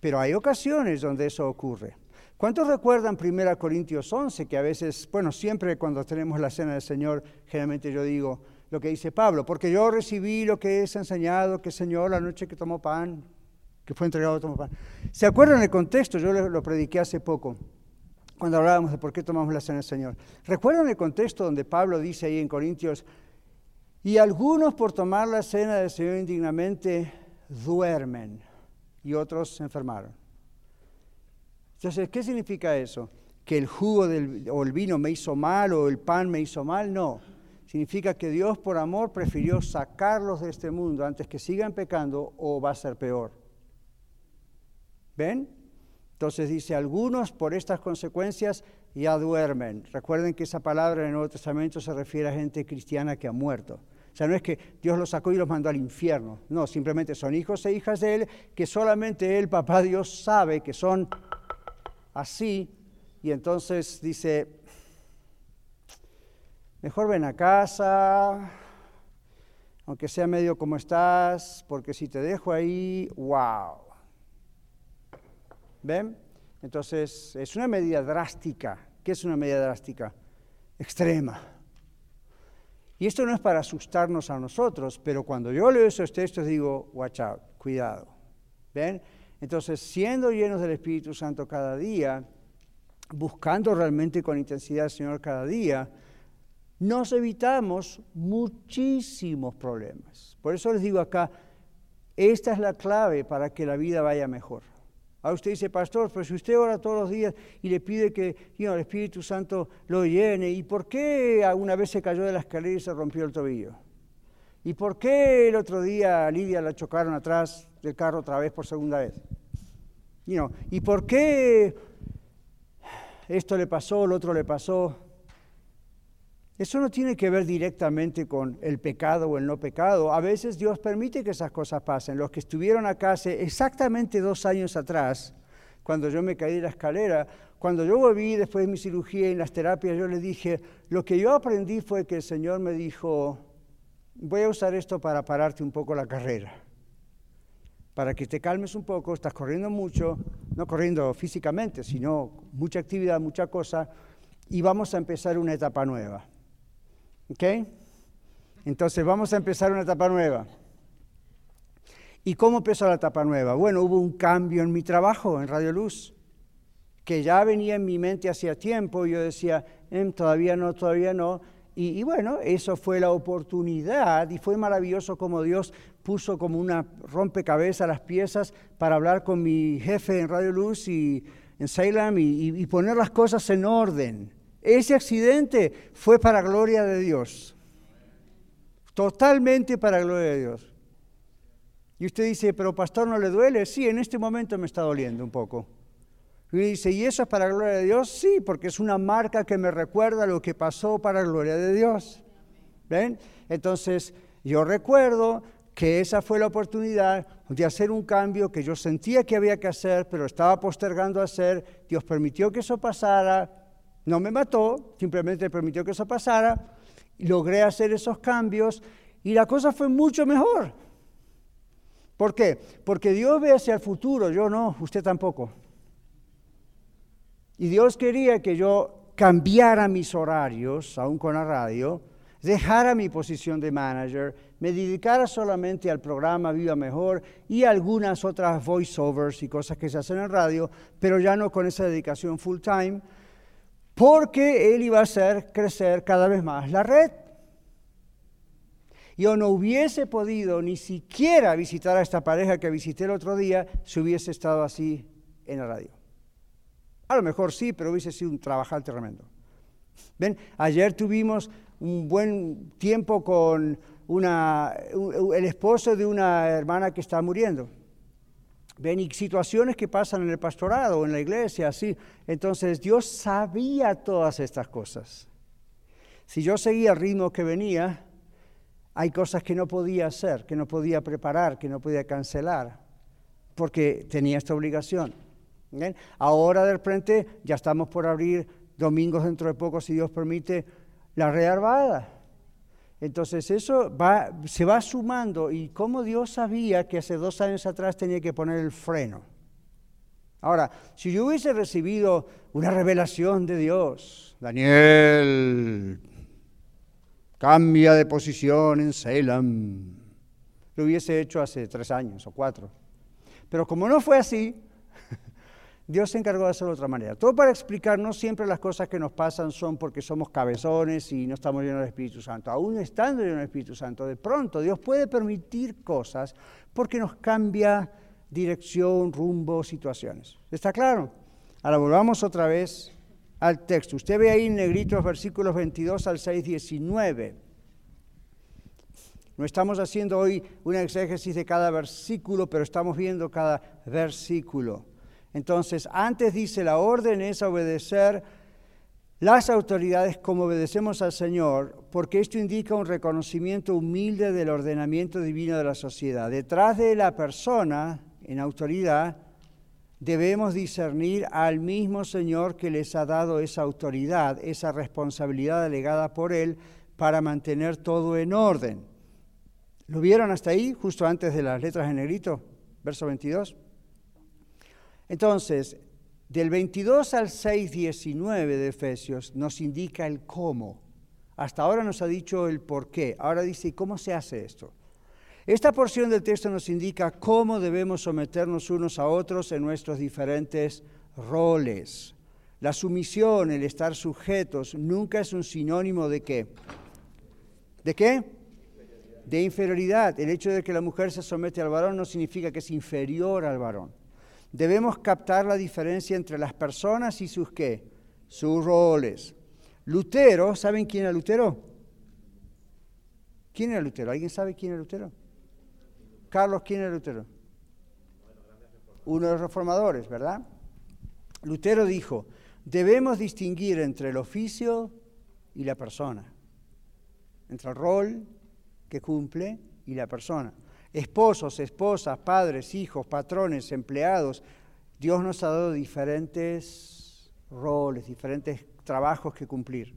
Pero hay ocasiones donde eso ocurre. ¿Cuántos recuerdan 1 Corintios 11, que a veces, bueno, siempre cuando tenemos la cena del Señor, generalmente yo digo lo que dice Pablo, porque yo recibí lo que es enseñado, que el Señor la noche que tomó pan, que fue entregado tomó pan. ¿Se acuerdan el contexto? Yo lo prediqué hace poco, cuando hablábamos de por qué tomamos la cena del Señor. ¿Recuerdan el contexto donde Pablo dice ahí en Corintios, y algunos por tomar la cena del Señor indignamente duermen y otros se enfermaron. Entonces, ¿qué significa eso? ¿Que el jugo o el vino me hizo mal o el pan me hizo mal? No. Significa que Dios por amor prefirió sacarlos de este mundo antes que sigan pecando o va a ser peor. ¿Ven? Entonces dice, algunos por estas consecuencias ya duermen. Recuerden que esa palabra en el Nuevo Testamento se refiere a gente cristiana que ha muerto. O sea, no es que Dios los sacó y los mandó al infierno. No, simplemente son hijos e hijas de Él que solamente Él, papá Dios, sabe que son así. Y entonces dice, mejor ven a casa, aunque sea medio como estás, porque si te dejo ahí, wow. ¿Ven? Entonces, es una medida drástica. ¿Qué es una medida drástica? Extrema. Y esto no es para asustarnos a nosotros, pero cuando yo leo esos textos digo, watch out, cuidado. ¿Ven? Entonces, siendo llenos del Espíritu Santo cada día, buscando realmente con intensidad al Señor cada día, nos evitamos muchísimos problemas. Por eso les digo acá, esta es la clave para que la vida vaya mejor. Ahora usted dice, pastor, pero si usted ora todos los días y le pide que el Espíritu Santo lo llene, ¿y por qué alguna vez se cayó de la escalera y se rompió el tobillo? ¿Y por qué el otro día a Lidia la chocaron atrás del carro otra vez por segunda vez? ¿Y por qué esto le pasó, lo otro le pasó? Eso no tiene que ver directamente con el pecado o el no pecado. A veces Dios permite que esas cosas pasen. Los que estuvieron acá hace exactamente dos años atrás, cuando yo me caí de la escalera, cuando yo volví después de mi cirugía y las terapias, yo le dije, lo que yo aprendí fue que el Señor me dijo, voy a usar esto para pararte un poco la carrera, para que te calmes un poco, estás corriendo mucho, no corriendo físicamente, sino mucha actividad, mucha cosa, y vamos a empezar una etapa nueva. ¿Ok? Entonces vamos a empezar una etapa nueva. ¿Y cómo empezó la etapa nueva? Bueno, hubo un cambio en mi trabajo en Radio Luz, que ya venía en mi mente hacía tiempo. Yo decía, em, todavía no, todavía no. Y, bueno, eso fue la oportunidad y fue maravilloso como Dios puso como una rompecabezas las piezas para hablar con mi jefe en Radio Luz y en Salem y, y poner las cosas en orden. Ese accidente fue para gloria de Dios. Totalmente para gloria de Dios. Y usted dice, pero pastor, ¿no le duele? Sí, en este momento me está doliendo un poco. Y dice, ¿y eso es para gloria de Dios? Sí, porque es una marca que me recuerda lo que pasó para gloria de Dios. ¿Ven? Entonces, yo recuerdo que esa fue la oportunidad de hacer un cambio que yo sentía que había que hacer, pero estaba postergando hacer. Dios permitió que eso pasara, no me mató, simplemente permitió que eso pasara, logré hacer esos cambios y la cosa fue mucho mejor. ¿Por qué? Porque Dios ve hacia el futuro, yo no, usted tampoco. Y Dios quería que yo cambiara mis horarios, aún con la radio, dejara mi posición de manager, me dedicara solamente al programa Viva Mejor y algunas otras voiceovers y cosas que se hacen en radio, pero ya no con esa dedicación full time porque Él iba a hacer crecer cada vez más la red. Yo no hubiese podido ni siquiera visitar a esta pareja que visité el otro día si hubiese estado así en la radio. A lo mejor sí, pero hubiese sido un trabajar tremendo. Ven, ayer tuvimos un buen tiempo con una, el esposo de una hermana que está muriendo. Ven, y situaciones que pasan en el pastorado, en la iglesia, así. Entonces Dios sabía todas estas cosas. Si yo seguía el ritmo que venía, hay cosas que no podía hacer, que no podía preparar, que no podía cancelar, porque tenía esta obligación. Ahora de repente ya estamos por abrir domingos dentro de poco, si Dios permite, la rearvada. Entonces eso se va sumando y cómo Dios sabía que hace dos años atrás tenía que poner el freno. Ahora, si yo hubiese recibido una revelación de Dios, Daniel, cambia de posición en Salem, lo hubiese hecho hace tres años o cuatro. Pero como no fue así, Dios se encargó de hacerlo de otra manera. Todo para explicar, no siempre las cosas que nos pasan son porque somos cabezones y no estamos llenos del Espíritu Santo. Aún estando llenos del Espíritu Santo, de pronto Dios puede permitir cosas porque nos cambia dirección, rumbo, situaciones. ¿Está claro? Ahora volvamos otra vez al texto. Usted ve ahí en negrito los versículos 22 al 6, 19. No estamos haciendo hoy un exégesis de cada versículo, pero estamos viendo cada versículo. Entonces, antes dice, la orden es obedecer las autoridades como obedecemos al Señor, porque esto indica un reconocimiento humilde del ordenamiento divino de la sociedad. Detrás de la persona en autoridad debemos discernir al mismo Señor que les ha dado esa autoridad, esa responsabilidad delegada por Él para mantener todo en orden. ¿Lo vieron hasta ahí, justo antes de las letras en negrito? Verso 22. Entonces, Del 22 al 6, 19 de Efesios nos indica el cómo. Hasta ahora nos ha dicho el por qué. Ahora dice, ¿cómo se hace esto? Esta porción del texto nos indica cómo debemos someternos unos a otros en nuestros diferentes roles. La sumisión, el estar sujetos, nunca es un sinónimo de qué. ¿De qué? De inferioridad. El hecho de que la mujer se somete al varón no significa que es inferior al varón. Debemos captar la diferencia entre las personas y sus qué, sus roles. Lutero, ¿saben quién era Lutero? ¿Quién era Lutero? ¿Alguien sabe quién era Lutero? Carlos, ¿quién era Lutero? Uno de los reformadores, ¿verdad? Lutero dijo, debemos distinguir entre el oficio y la persona, entre el rol que cumple y la persona. Esposos, esposas, padres, hijos, patrones, empleados, Dios nos ha dado diferentes roles, diferentes trabajos que cumplir.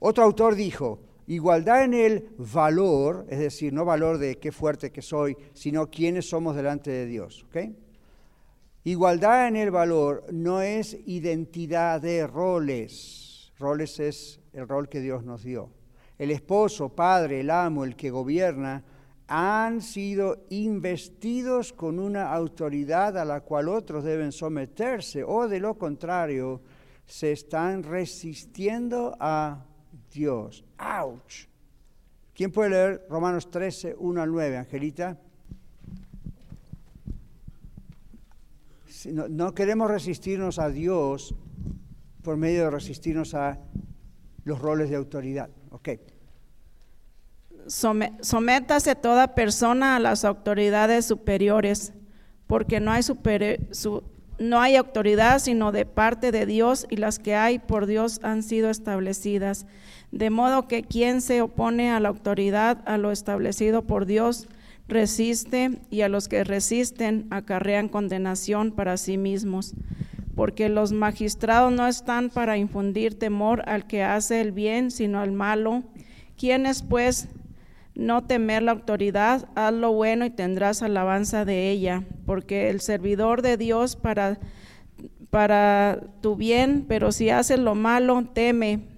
Otro autor dijo, Igualdad en el valor, es decir, no valor de qué fuerte que soy, sino quiénes somos delante de Dios. Igualdad en el valor no es identidad de roles. Roles es el rol que Dios nos dio. El esposo, padre, el amo, el que gobierna, han sido investidos con una autoridad a la cual otros deben someterse o de lo contrario se están resistiendo a Dios. ¡Auch! ¿Quién puede leer Romanos 13, 1 al 9, Angelita? No, queremos resistirnos a Dios por medio de resistirnos a los roles de autoridad. Ok. Sométase toda persona a las autoridades superiores, porque no hay, no hay autoridad sino de parte de Dios y las que hay por Dios han sido establecidas. De modo que quien se opone a la autoridad, a lo establecido por Dios, resiste y a los que resisten acarrean condenación para sí mismos. Porque los magistrados no están para infundir temor al que hace el bien, sino al malo. Quienes pues no temer la autoridad, haz lo bueno y tendrás alabanza de ella, porque el servidor de Dios para, para tu bien, pero si haces lo malo, teme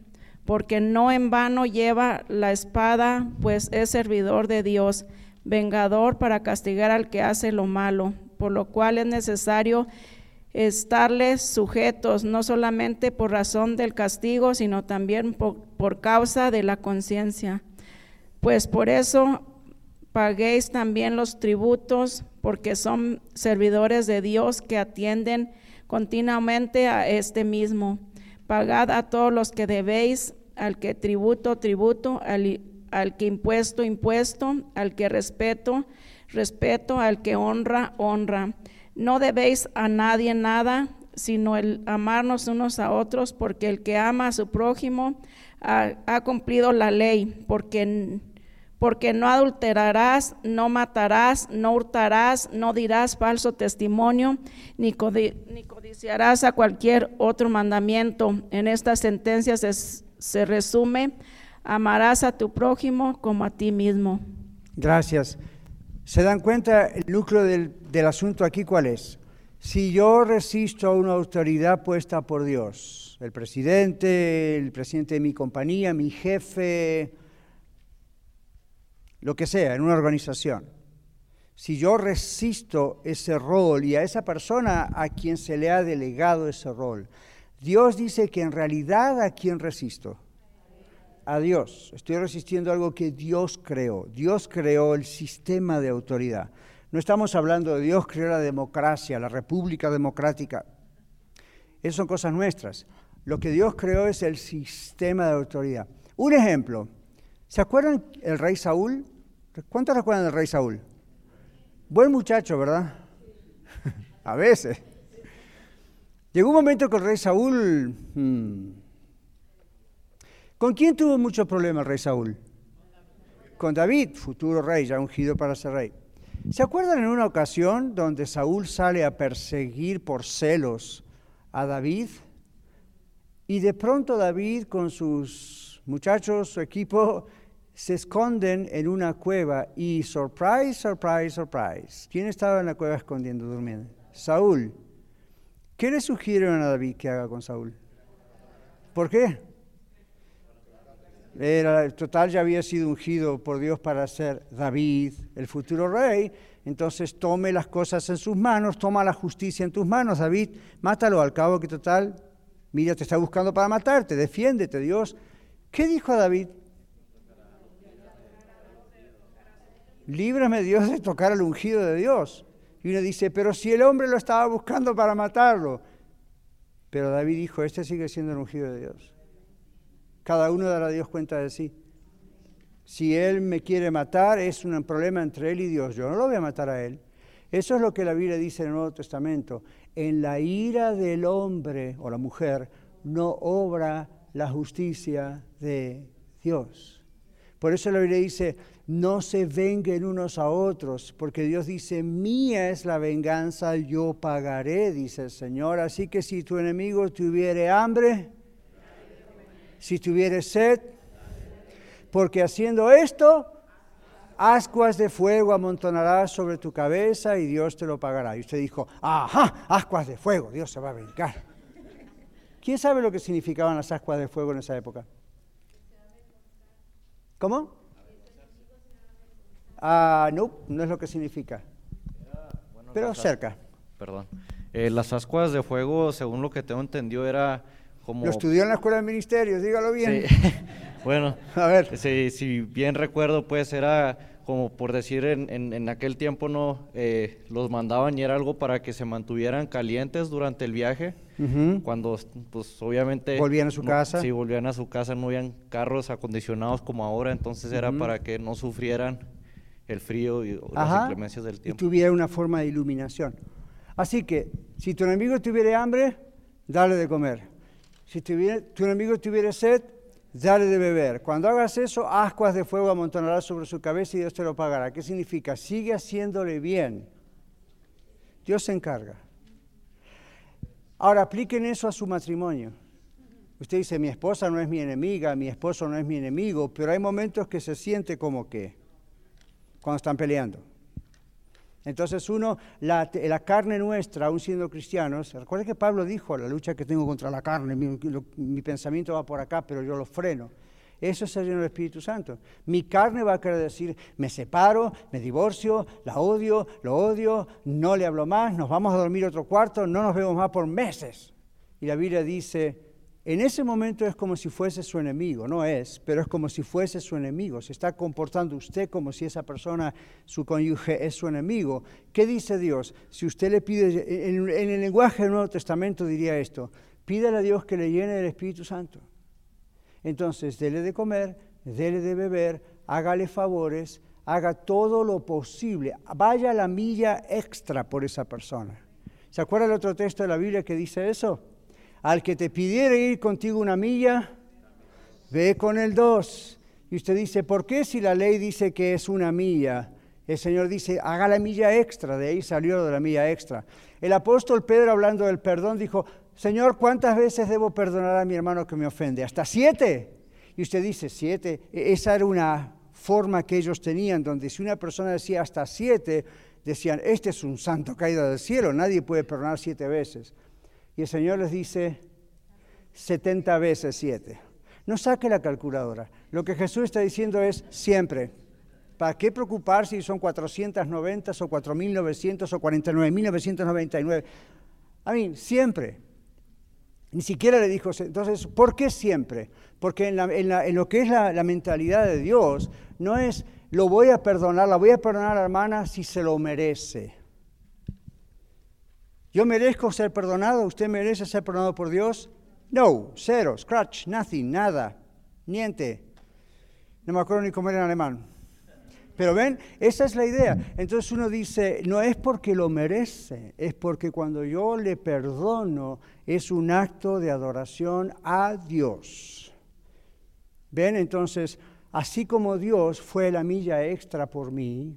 porque no en vano lleva la espada, pues es servidor de Dios, vengador para castigar al que hace lo malo, por lo cual es necesario estarles sujetos, no solamente por razón del castigo, sino también por, causa de la conciencia. Pues por eso paguéis también los tributos, porque son servidores de Dios que atienden continuamente a este mismo Pagad a todos los que debéis, al que tributo, tributo, al, que impuesto, impuesto, al que respeto, respeto, al que honra, honra. No debéis a nadie nada, sino el amarnos unos a otros, porque el que ama a su prójimo ha cumplido la ley, porque porque no adulterarás, no matarás, no hurtarás, no dirás falso testimonio, ni, codiciarás a cualquier otro mandamiento. En estas sentencias se, resume, amarás a tu prójimo como a ti mismo. Gracias. ¿Se dan cuenta el núcleo del, del asunto aquí cuál es? Si yo resisto a una autoridad puesta por Dios, el presidente, el presidente de mi compañía, mi jefe, lo que sea, en una organización. Si yo resisto ese rol y a esa persona a quien se le ha delegado ese rol, Dios dice que en realidad a quien resisto, a Dios. Estoy resistiendo algo que Dios creó. Dios creó el sistema de autoridad. No estamos hablando de Dios creó la democracia, la república democrática. Esas son cosas nuestras. Lo que Dios creó es el sistema de autoridad. Un ejemplo. ¿Se acuerdan el rey Saúl? ¿Cuántos recuerdan del rey Saúl? Buen muchacho, ¿verdad? A veces. Llegó un momento que el rey Saúl... Hmm, ¿Con quién tuvo muchos problemas el rey Saúl? Con David, futuro rey, ya ungido para ser rey. ¿Se acuerdan en una ocasión donde Saúl sale a perseguir por celos a David? Y de pronto David con sus muchachos, su equipo, se esconden en una cueva y surprise, surprise, surprise. ¿Quién estaba en la cueva escondiendo, durmiendo? Saúl. ¿Qué le sugirieron a David que haga con Saúl? ¿Por qué? Era, total ya había sido ungido por Dios para ser David, el futuro rey. Entonces tome las cosas en sus manos, toma la justicia en tus manos, David, mátalo al cabo que total, mira, te está buscando para matarte, defiéndete, Dios. ¿Qué dijo a David? Líbrame Dios de tocar al ungido de Dios. Y uno dice, pero si el hombre lo estaba buscando para matarlo. Pero David dijo, este sigue siendo el ungido de Dios. Cada uno dará a Dios cuenta de sí. Si Él me quiere matar, es un problema entre Él y Dios. Yo no lo voy a matar a Él. Eso es lo que la Biblia dice en el Nuevo Testamento. En la ira del hombre o la mujer no obra la justicia de Dios. Por eso la Biblia dice, no se venguen unos a otros, porque Dios dice, mía es la venganza, yo pagaré, dice el Señor. Así que si tu enemigo tuviere hambre, si tuviere sed, porque haciendo esto, ascuas de fuego amontonarás sobre tu cabeza y Dios te lo pagará. Y usted dijo, ajá, ascuas de fuego, Dios se va a vengar. ¿Quién sabe lo que significaban las ascuas de fuego en esa época? ¿Cómo? Ah, no, no es lo que significa. Pero cerca. Perdón. Eh, las ascuas de fuego, según lo que tengo entendido, era lo estudió en la escuela de ministerios, dígalo bien. bueno, a ver. Si, bien recuerdo, pues era como por decir, en, aquel tiempo no eh, los mandaban y era algo para que se mantuvieran calientes durante el viaje. Cuando, pues obviamente. Volvían a su casa. Sí, volvían a su casa, no habían carros acondicionados como ahora, entonces era para que no sufrieran el frío y las inclemencias del tiempo. Y tuviera una forma de iluminación. Así que, si tu enemigo tuviera hambre, dale de comer. Si tu enemigo tuviera sed, dale de beber. Cuando hagas eso, ascuas de fuego amontonarás sobre su cabeza y Dios te lo pagará. ¿Qué significa? Sigue haciéndole bien. Dios se encarga. Ahora apliquen eso a su matrimonio. Usted dice, mi esposa no es mi enemiga, mi esposo no es mi enemigo, pero hay momentos que se siente como que, cuando están peleando. Entonces uno, la, carne nuestra, aún siendo cristianos, recuerda que Pablo dijo, la lucha que tengo contra la carne, mi, pensamiento va por acá, pero yo lo freno. Eso es el Espíritu Santo. Mi carne va a querer decir, me separo, me divorcio, la odio, lo odio, no le hablo más, nos vamos a dormir otro cuarto, no nos vemos más por meses. Y la Biblia dice, en ese momento es como si fuese su enemigo, no es, pero es como si fuese su enemigo. Se está comportando usted como si esa persona, su cónyuge, es su enemigo. ¿Qué dice Dios? Si usted le pide, en, el lenguaje del Nuevo Testamento diría esto, pídale a Dios que le llene del Espíritu Santo. Entonces, dele de comer, dele de beber, hágale favores, haga todo lo posible, vaya la milla extra por esa persona. ¿Se acuerda el otro texto de la Biblia que dice eso? Al que te pidiera ir contigo una milla, ve con el dos. Y usted dice, ¿por qué si la ley dice que es una milla? El Señor dice, haga la milla extra, de ahí salió de la milla extra. El apóstol Pedro, hablando del perdón, dijo, Señor, ¿cuántas veces debo perdonar a mi hermano que me ofende? ¿Hasta siete? Y usted dice, siete. E-, esa era una forma que ellos tenían, donde si una persona decía hasta siete, decían, este es un santo caído del cielo, nadie puede perdonar siete veces. Y el Señor les dice 70 veces 7. No saque la calculadora. Lo que Jesús está diciendo es siempre. ¿Para qué preocuparse si son 490 o 4.900 o 49.999? A mí, siempre. Ni siquiera le dijo, entonces, ¿por qué siempre? Porque en, lo que es la, la, mentalidad de Dios, no es, lo voy a perdonar, la voy a perdonar a la hermana si se lo merece. ¿Yo merezco ser perdonado? ¿Usted merece ser perdonado por Dios? No, cero, scratch, nothing, nada, niente. No me acuerdo ni cómo era en alemán. Pero ven, esa es la idea. Entonces uno dice, no es porque lo merece, es porque cuando yo le perdono es un acto de adoración a Dios. Ven, entonces, así como Dios fue la milla extra por mí,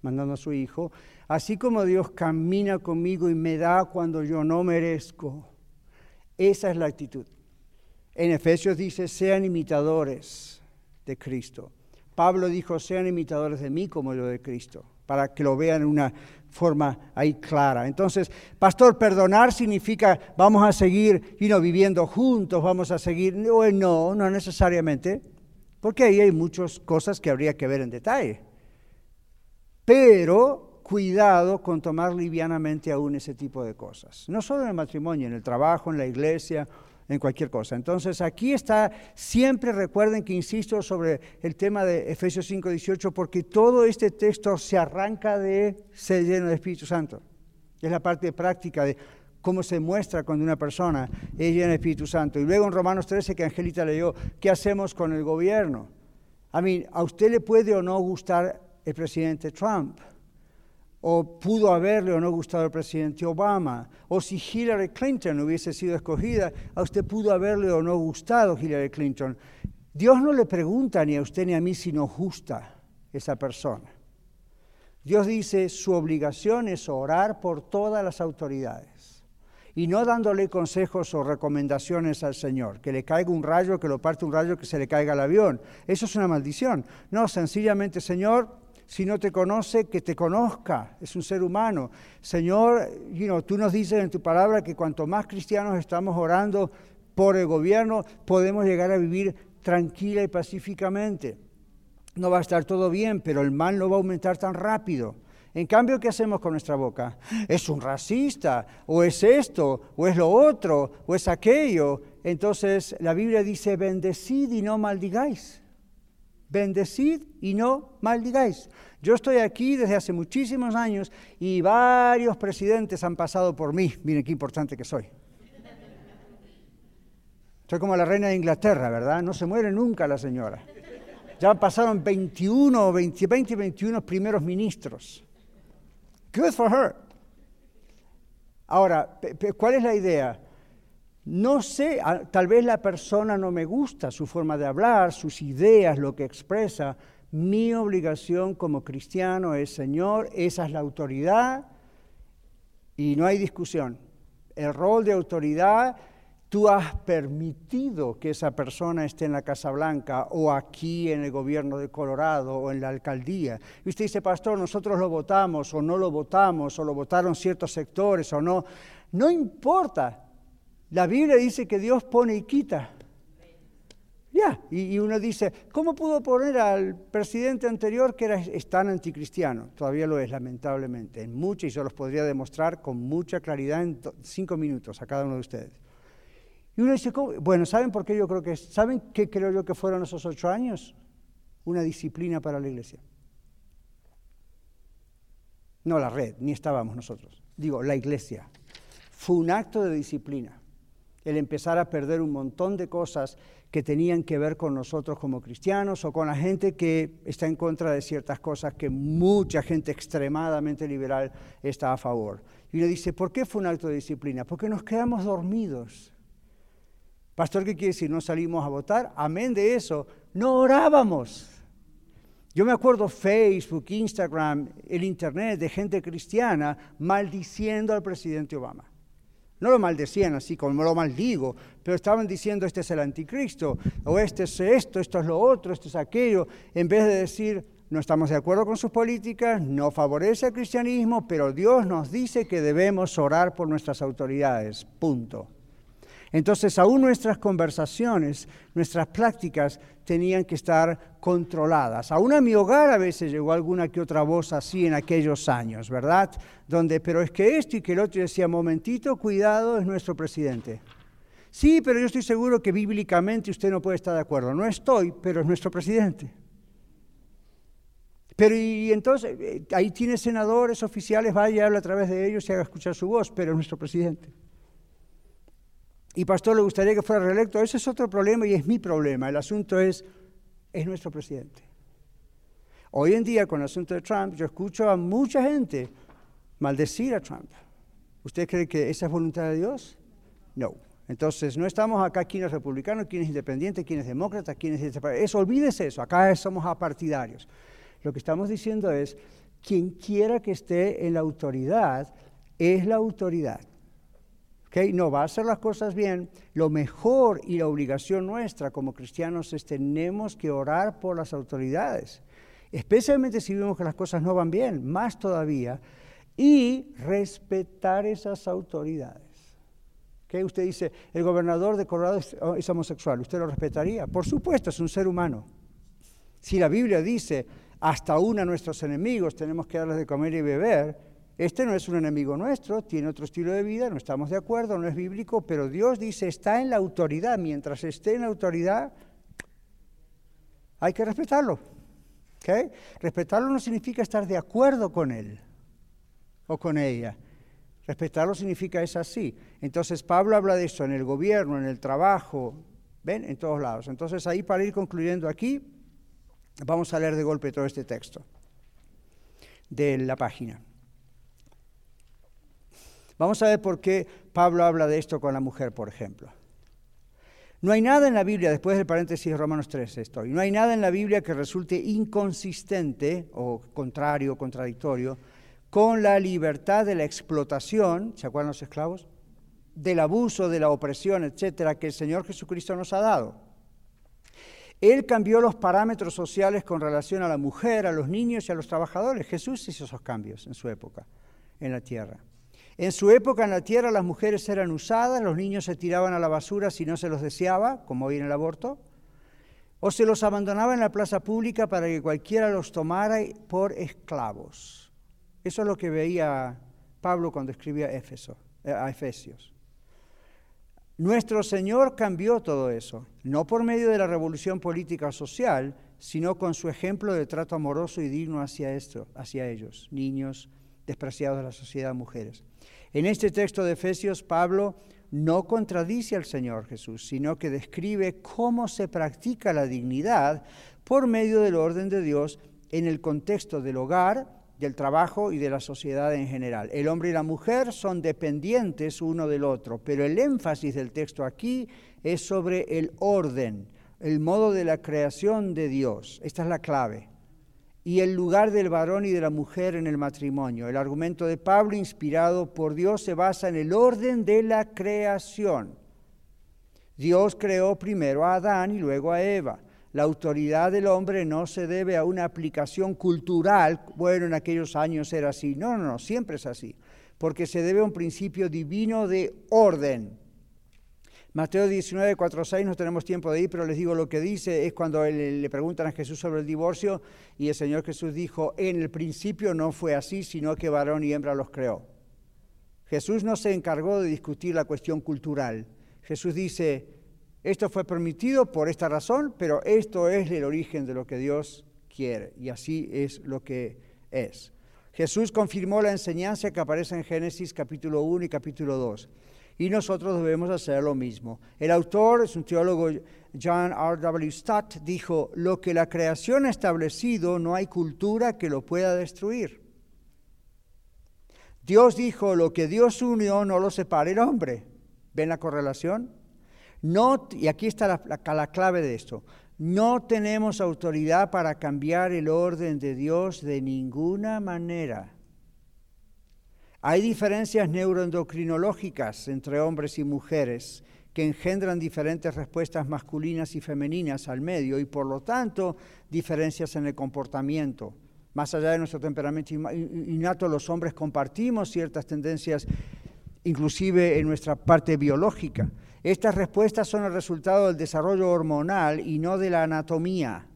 mandando a su Hijo, así como Dios camina conmigo y me da cuando yo no merezco. Esa es la actitud. En Efesios dice, sean imitadores de Cristo. Pablo dijo, sean imitadores de mí como yo de Cristo, para que lo vean en una forma ahí clara. Entonces, pastor, perdonar significa vamos a seguir viviendo juntos, vamos a seguir. No, no, no necesariamente, porque ahí hay muchas cosas que habría que ver en detalle. Pero cuidado con tomar livianamente aún ese tipo de cosas. No solo en el matrimonio, en el trabajo, en la iglesia, en cualquier cosa. Entonces aquí está, siempre recuerden que insisto sobre el tema de Efesios 5, 18, porque todo este texto se arranca de ser lleno del Espíritu Santo. Es la parte práctica de cómo se muestra cuando una persona es llena del Espíritu Santo. Y luego en Romanos 13, que Angelita leyó, ¿qué hacemos con el gobierno? A mí, ¿a usted le puede o no gustar el presidente Trump? O pudo haberle o no gustado al presidente Obama, o si Hillary Clinton hubiese sido escogida, a usted pudo haberle o no gustado Hillary Clinton. Dios no le pregunta ni a usted ni a mí si nos gusta esa persona. Dios dice, su obligación es orar por todas las autoridades y no dándole consejos o recomendaciones al Señor, que le caiga un rayo, que lo parte un rayo, que se le caiga el avión. Eso es una maldición. No, sencillamente, Señor, si no te conoce, que te conozca. Es un ser humano. Señor, tú nos dices en tu palabra que cuanto más cristianos estamos orando por el gobierno, podemos llegar a vivir tranquila y pacíficamente. No va a estar todo bien, pero el mal no va a aumentar tan rápido. En cambio, ¿qué hacemos con nuestra boca? Es un racista, o es esto, o es lo otro, o es aquello. Entonces la Biblia dice, bendecid y no maldigáis bendecid y no maldigáis. Yo estoy aquí desde hace muchísimos años y varios presidentes han pasado por mí. Miren qué importante que soy. Soy como la reina de Inglaterra, ¿verdad? No se muere nunca la señora. Ya pasaron 21, 20, 20 21 primeros ministros. Good for her. Ahora, ¿cuál es la idea? No sé, tal vez la persona no me gusta, su forma de hablar, sus ideas, lo que expresa. Mi obligación como cristiano es, Señor, esa es la autoridad y no hay discusión. El rol de autoridad, tú has permitido que esa persona esté en la Casa Blanca o aquí en el gobierno de Colorado o en la alcaldía. Y usted dice, pastor, nosotros lo votamos o no lo votamos o lo votaron ciertos sectores o no. No importa, la Biblia dice que Dios pone y quita. Ya, y, uno dice, ¿cómo pudo poner al presidente anterior que era, tan anticristiano? Todavía lo es, lamentablemente, en muchos, y se los podría demostrar con mucha claridad en cinco minutos a cada uno de ustedes. Y uno dice, bueno, ¿saben por qué yo creo que ¿Saben qué creo yo que fueron esos ocho años? Una disciplina para la iglesia. No la red, ni estábamos nosotros. Digo, la iglesia. Fue un acto de disciplina el empezar a perder un montón de cosas que tenían que ver con nosotros como cristianos o con la gente que está en contra de ciertas cosas que mucha gente extremadamente liberal está a favor. Y le dice, ¿por qué fue un acto de disciplina? Porque nos quedamos dormidos. Pastor, ¿qué quiere decir? No salimos a votar. Amén de eso. No orábamos. Yo me acuerdo Facebook, Instagram, el Internet de gente cristiana maldiciendo al presidente Obama. No lo maldecían así como lo maldigo, pero estaban diciendo este es el anticristo, o este es esto, esto es lo otro, esto es aquello, en vez de decir no estamos de acuerdo con sus políticas, no favorece al cristianismo, pero Dios nos dice que debemos orar por nuestras autoridades, punto. Entonces, aún nuestras conversaciones, nuestras prácticas tenían que estar controladas. Aún a mi hogar a veces llegó alguna que otra voz así en aquellos años, ¿verdad? Donde, pero es que esto y que el otro decía, momentito, cuidado, es nuestro presidente. Sí, pero yo estoy seguro que bíblicamente usted no puede estar de acuerdo. No estoy, pero es nuestro presidente. Pero y entonces, eh, ahí tiene senadores, oficiales, vaya y habla a través de ellos y haga escuchar su voz, pero es nuestro presidente y pastor le gustaría que fuera reelecto, ese es otro problema y es mi problema. El asunto es, es nuestro presidente. Hoy en día con el asunto de Trump, yo escucho a mucha gente maldecir a Trump. ¿Usted cree que esa es voluntad de Dios? No. Entonces, no estamos acá quién es republicano, quién es independiente, quién es demócrata, quién es... Eso, olvídese eso, acá somos apartidarios. Lo que estamos diciendo es, quien quiera que esté en la autoridad, es la autoridad. No va a hacer las cosas bien. Lo mejor y la obligación nuestra como cristianos es tenemos que orar por las autoridades, especialmente si vemos que las cosas no van bien, más todavía. y respetar esas autoridades. ¿Qué? Usted dice, el gobernador de Colorado es homosexual, ¿usted lo respetaría? Por supuesto, es un ser humano. Si la Biblia dice, hasta aún a nuestros enemigos tenemos que darles de comer y beber, este no es un enemigo nuestro, tiene otro estilo de vida, no estamos de acuerdo, no es bíblico, pero Dios dice, está en la autoridad. Mientras esté en la autoridad, hay que respetarlo. Respetarlo no significa estar de acuerdo con él o con ella. Respetarlo significa es así. Entonces Pablo habla de esto en el gobierno, en el trabajo, ¿ven? En todos lados. Entonces ahí para ir concluyendo aquí, vamos a leer de golpe todo este texto de la página. Vamos a ver por qué Pablo habla de esto con la mujer, por ejemplo. No hay nada en la Biblia, después del paréntesis de Romanos 3 estoy, no hay nada en la Biblia que resulte inconsistente o contrario, contradictorio, con la libertad de la explotación, ¿se acuerdan los esclavos? Del abuso, de la opresión, etcétera, que el Señor Jesucristo nos ha dado. Él cambió los parámetros sociales con relación a la mujer, a los niños y a los trabajadores. Jesús hizo esos cambios en su época en la tierra. En su época en la tierra las mujeres eran usadas, los niños se tiraban a la basura si no se los deseaba, como hoy en el aborto, o se los abandonaba en la plaza pública para que cualquiera los tomara por esclavos. Eso es lo que veía Pablo cuando escribía Éfeso, eh, a Efesios. Nuestro Señor cambió todo eso, no por medio de la revolución política o social, sino con su ejemplo de trato amoroso y digno hacia, esto, hacia ellos, niños despreciados de la sociedad, mujeres. En este texto de Efesios, Pablo no contradice al Señor Jesús, sino que describe cómo se practica la dignidad por medio del orden de Dios en el contexto del hogar, del trabajo y de la sociedad en general. El hombre y la mujer son dependientes uno del otro, pero el énfasis del texto aquí es sobre el orden, el modo de la creación de Dios. Esta es la clave y el lugar del varón y de la mujer en el matrimonio. El argumento de Pablo, inspirado por Dios, se basa en el orden de la creación. Dios creó primero a Adán y luego a Eva. La autoridad del hombre no se debe a una aplicación cultural, bueno, en aquellos años era así. No, no, no, siempre es así, porque se debe a un principio divino de orden. Mateo 19, 4, 6, no tenemos tiempo de ir, pero les digo lo que dice, es cuando le preguntan a Jesús sobre el divorcio y el Señor Jesús dijo, en el principio no fue así, sino que varón y hembra los creó. Jesús no se encargó de discutir la cuestión cultural. Jesús dice, esto fue permitido por esta razón, pero esto es el origen de lo que Dios quiere y así es lo que es. Jesús confirmó la enseñanza que aparece en Génesis capítulo 1 y capítulo 2 y nosotros debemos hacer lo mismo. El autor, es un teólogo, John R. W. Stott, dijo, lo que la creación ha establecido no hay cultura que lo pueda destruir. Dios dijo, lo que Dios unió no lo separe el hombre. ¿Ven la correlación? Y aquí está la clave de esto. No tenemos autoridad para cambiar el orden de Dios de ninguna manera. Hay diferencias neuroendocrinológicas entre hombres y mujeres que engendran diferentes respuestas masculinas y femeninas al medio y por lo tanto diferencias en el comportamiento. Más allá de nuestro temperamento innato, los hombres compartimos ciertas tendencias, inclusive en nuestra parte biológica. Estas respuestas son el resultado del desarrollo hormonal y no de la anatomía,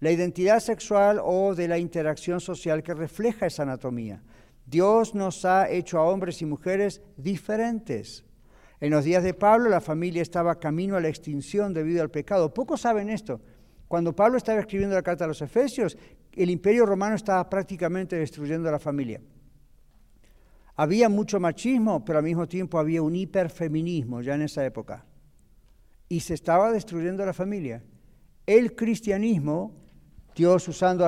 la identidad sexual o de la interacción social que refleja esa anatomía. Dios nos ha hecho a hombres y mujeres diferentes. En los días de Pablo la familia estaba camino a la extinción debido al pecado. Pocos saben esto. Cuando Pablo estaba escribiendo la carta a los Efesios, el imperio romano estaba prácticamente destruyendo la familia. Había mucho machismo, pero al mismo tiempo había un hiperfeminismo ya en esa época. Y se estaba destruyendo la familia. El cristianismo, Dios usando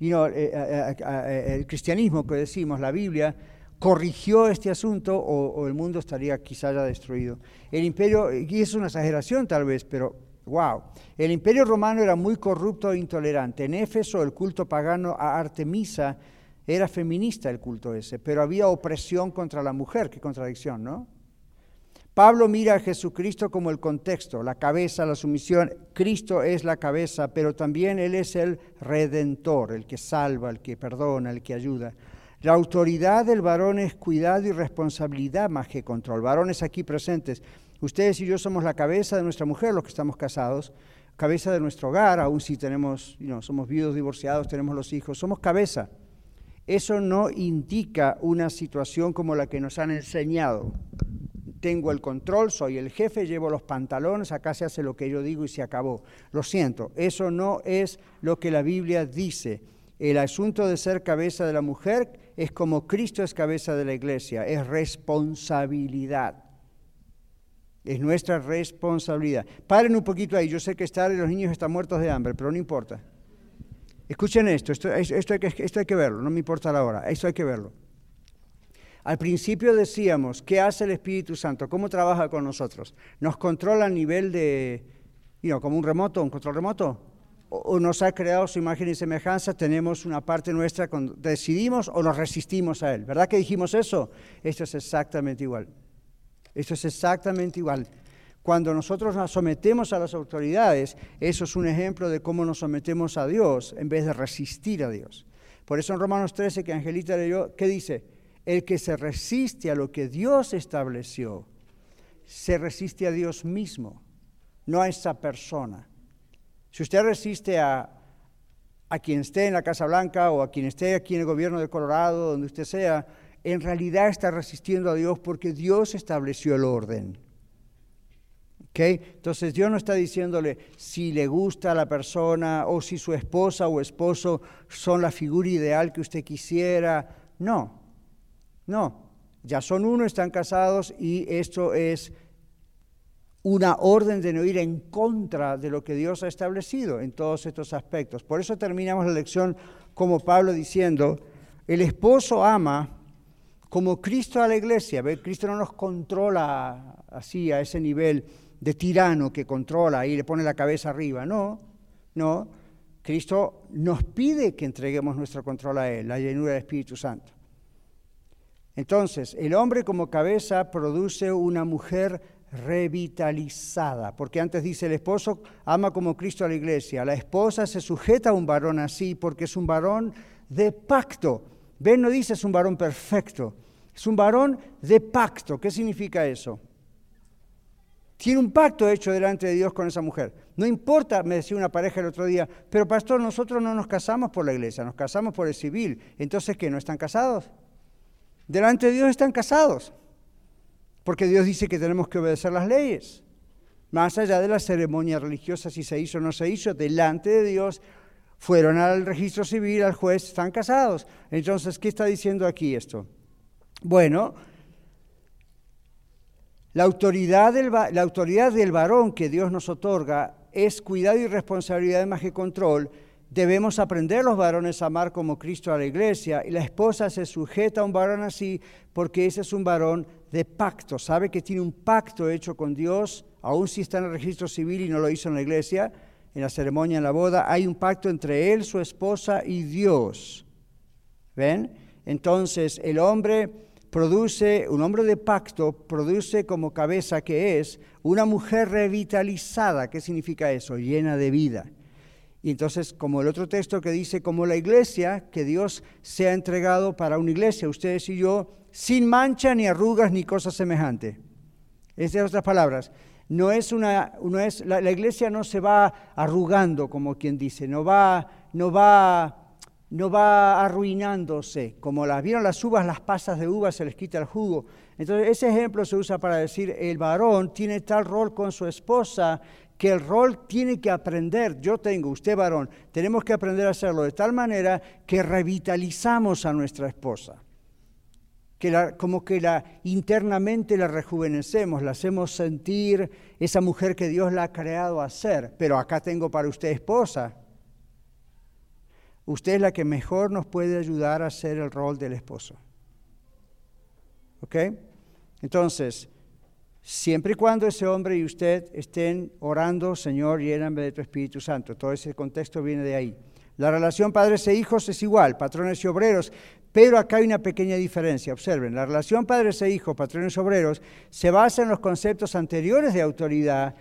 eh, eh, eh, el cristianismo que decimos, la Biblia, corrigió este asunto o, el mundo estaría quizá ya destruido. El imperio, y es una exageración tal vez, pero wow, el imperio romano era muy corrupto e intolerante. En Éfeso el culto pagano a Artemisa era feminista el culto ese, pero había opresión contra la mujer, qué contradicción, ¿no? Pablo mira a Jesucristo como el contexto, la cabeza, la sumisión. Cristo es la cabeza, pero también Él es el redentor, el que salva, el que perdona, el que ayuda. La autoridad del varón es cuidado y responsabilidad más que control. Varones aquí presentes, ustedes y yo somos la cabeza de nuestra mujer, los que estamos casados, cabeza de nuestro hogar, aun si tenemos, somos viudos, divorciados, tenemos los hijos, somos cabeza. Eso no indica una situación como la que nos han enseñado. Tengo el control, soy el jefe, llevo los pantalones, acá se hace lo que yo digo y se acabó. Lo siento, eso no es lo que la Biblia dice. El asunto de ser cabeza de la mujer es como Cristo es cabeza de la iglesia, es responsabilidad. Es nuestra responsabilidad. Paren un poquito ahí, yo sé que estar los niños están muertos de hambre, pero no importa. Escuchen esto, esto, esto, hay que, esto hay que verlo, no me importa la hora, esto hay que verlo. Al principio decíamos, ¿qué hace el Espíritu Santo? ¿Cómo trabaja con nosotros? ¿Nos controla a nivel de, como un remoto, un control remoto? ¿O, nos ha creado su imagen y semejanza? ¿Tenemos una parte nuestra, cuando decidimos o nos resistimos a Él? ¿Verdad que dijimos eso? Esto es exactamente igual. Esto es exactamente igual. Cuando nosotros nos sometemos a las autoridades, eso es un ejemplo de cómo nos sometemos a Dios en vez de resistir a Dios. Por eso en Romanos 13 que Angelita leyó, ¿qué dice? El que se resiste a lo que Dios estableció, se resiste a Dios mismo, no a esa persona. Si usted resiste a, a quien esté en la Casa Blanca o a quien esté aquí en el gobierno de Colorado, donde usted sea, en realidad está resistiendo a Dios porque Dios estableció el orden. ¿Okay? Entonces Dios no está diciéndole si le gusta a la persona o si su esposa o esposo son la figura ideal que usted quisiera. No, no. Ya son uno, están casados y esto es una orden de no ir en contra de lo que Dios ha establecido en todos estos aspectos. Por eso terminamos la lección como Pablo diciendo, el esposo ama como Cristo a la iglesia. Cristo no nos controla así, a ese nivel de tirano que controla y le pone la cabeza arriba. No, no. Cristo nos pide que entreguemos nuestro control a Él, la llenura del Espíritu Santo. Entonces, el hombre como cabeza produce una mujer revitalizada, porque antes dice el esposo ama como Cristo a la iglesia, la esposa se sujeta a un varón así porque es un varón de pacto, Ven, no dice es un varón perfecto, es un varón de pacto. ¿Qué significa eso? Tiene un pacto hecho delante de Dios con esa mujer. No importa, me decía una pareja el otro día, pero pastor, nosotros no nos casamos por la iglesia, nos casamos por el civil. Entonces, ¿qué? ¿No están casados? Delante de Dios están casados, porque Dios dice que tenemos que obedecer las leyes. Más allá de la ceremonia religiosa, si se hizo o no se hizo, delante de Dios fueron al registro civil, al juez, están casados. Entonces, ¿qué está diciendo aquí esto? Bueno, la autoridad, del, la autoridad del varón que Dios nos otorga es cuidado y responsabilidad más que control. Debemos aprender los varones a amar como Cristo a la iglesia y la esposa se sujeta a un varón así porque ese es un varón de pacto. Sabe que tiene un pacto hecho con Dios, aun si está en el registro civil y no lo hizo en la iglesia, en la ceremonia, en la boda, hay un pacto entre él, su esposa y Dios. ¿Ven? Entonces el hombre produce, un hombre de pacto produce como cabeza que es una mujer revitalizada. ¿Qué significa eso? Llena de vida. Y entonces, como el otro texto que dice, como la iglesia, que Dios se ha entregado para una iglesia, ustedes y yo, sin mancha, ni arrugas, ni cosa semejante. Esas otras palabras, no es una, no es, la, iglesia no se va arrugando, como quien dice, no va, no va, no va arruinándose, como las vieron las uvas, las pasas de uvas se les quita el jugo. Entonces ese ejemplo se usa para decir el varón tiene tal rol con su esposa que el rol tiene que aprender, yo tengo, usted varón, tenemos que aprender a hacerlo de tal manera que revitalizamos a nuestra esposa que como que la, internamente la rejuvenecemos, la hacemos sentir esa mujer que Dios la ha creado a ser. Pero acá tengo para usted esposa. Usted es la que mejor nos puede ayudar a hacer el rol del esposo. ¿Ok? Entonces, siempre y cuando ese hombre y usted estén orando, Señor, lléname de tu Espíritu Santo. Todo ese contexto viene de ahí. La relación padres e hijos es igual, patrones y obreros, pero acá hay una pequeña diferencia. Observen, la relación padres e hijos, patrones y obreros, se basa en los conceptos anteriores de autoridad,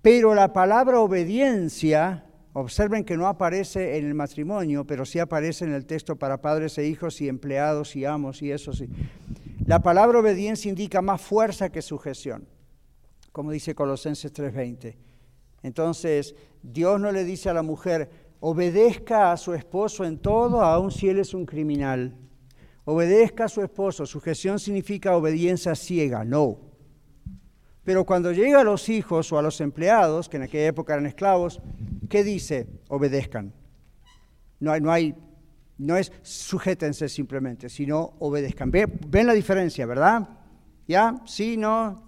pero la palabra obediencia, Observen que no aparece en el matrimonio, pero sí aparece en el texto para padres e hijos y empleados y amos y eso sí. La palabra obediencia indica más fuerza que sujeción, como dice Colosenses 3:20. Entonces, Dios no le dice a la mujer, obedezca a su esposo en todo, aun si él es un criminal. Obedezca a su esposo. Sujeción significa obediencia ciega, no. Pero cuando llega a los hijos o a los empleados, que en aquella época eran esclavos, ¿qué dice? Obedezcan. No hay, no hay, no es sujétense simplemente, sino obedezcan. ¿Ven la diferencia, verdad? ¿Ya? ¿Sí? ¿No?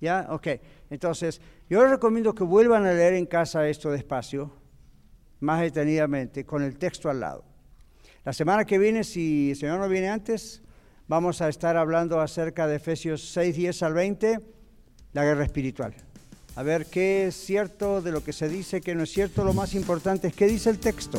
¿Ya? Ok. Entonces, yo les recomiendo que vuelvan a leer en casa esto despacio, más detenidamente, con el texto al lado. La semana que viene, si el Señor no viene antes, vamos a estar hablando acerca de Efesios 6, 10 al 20 la guerra espiritual. A ver qué es cierto de lo que se dice, qué no es cierto. Lo más importante es qué dice el texto.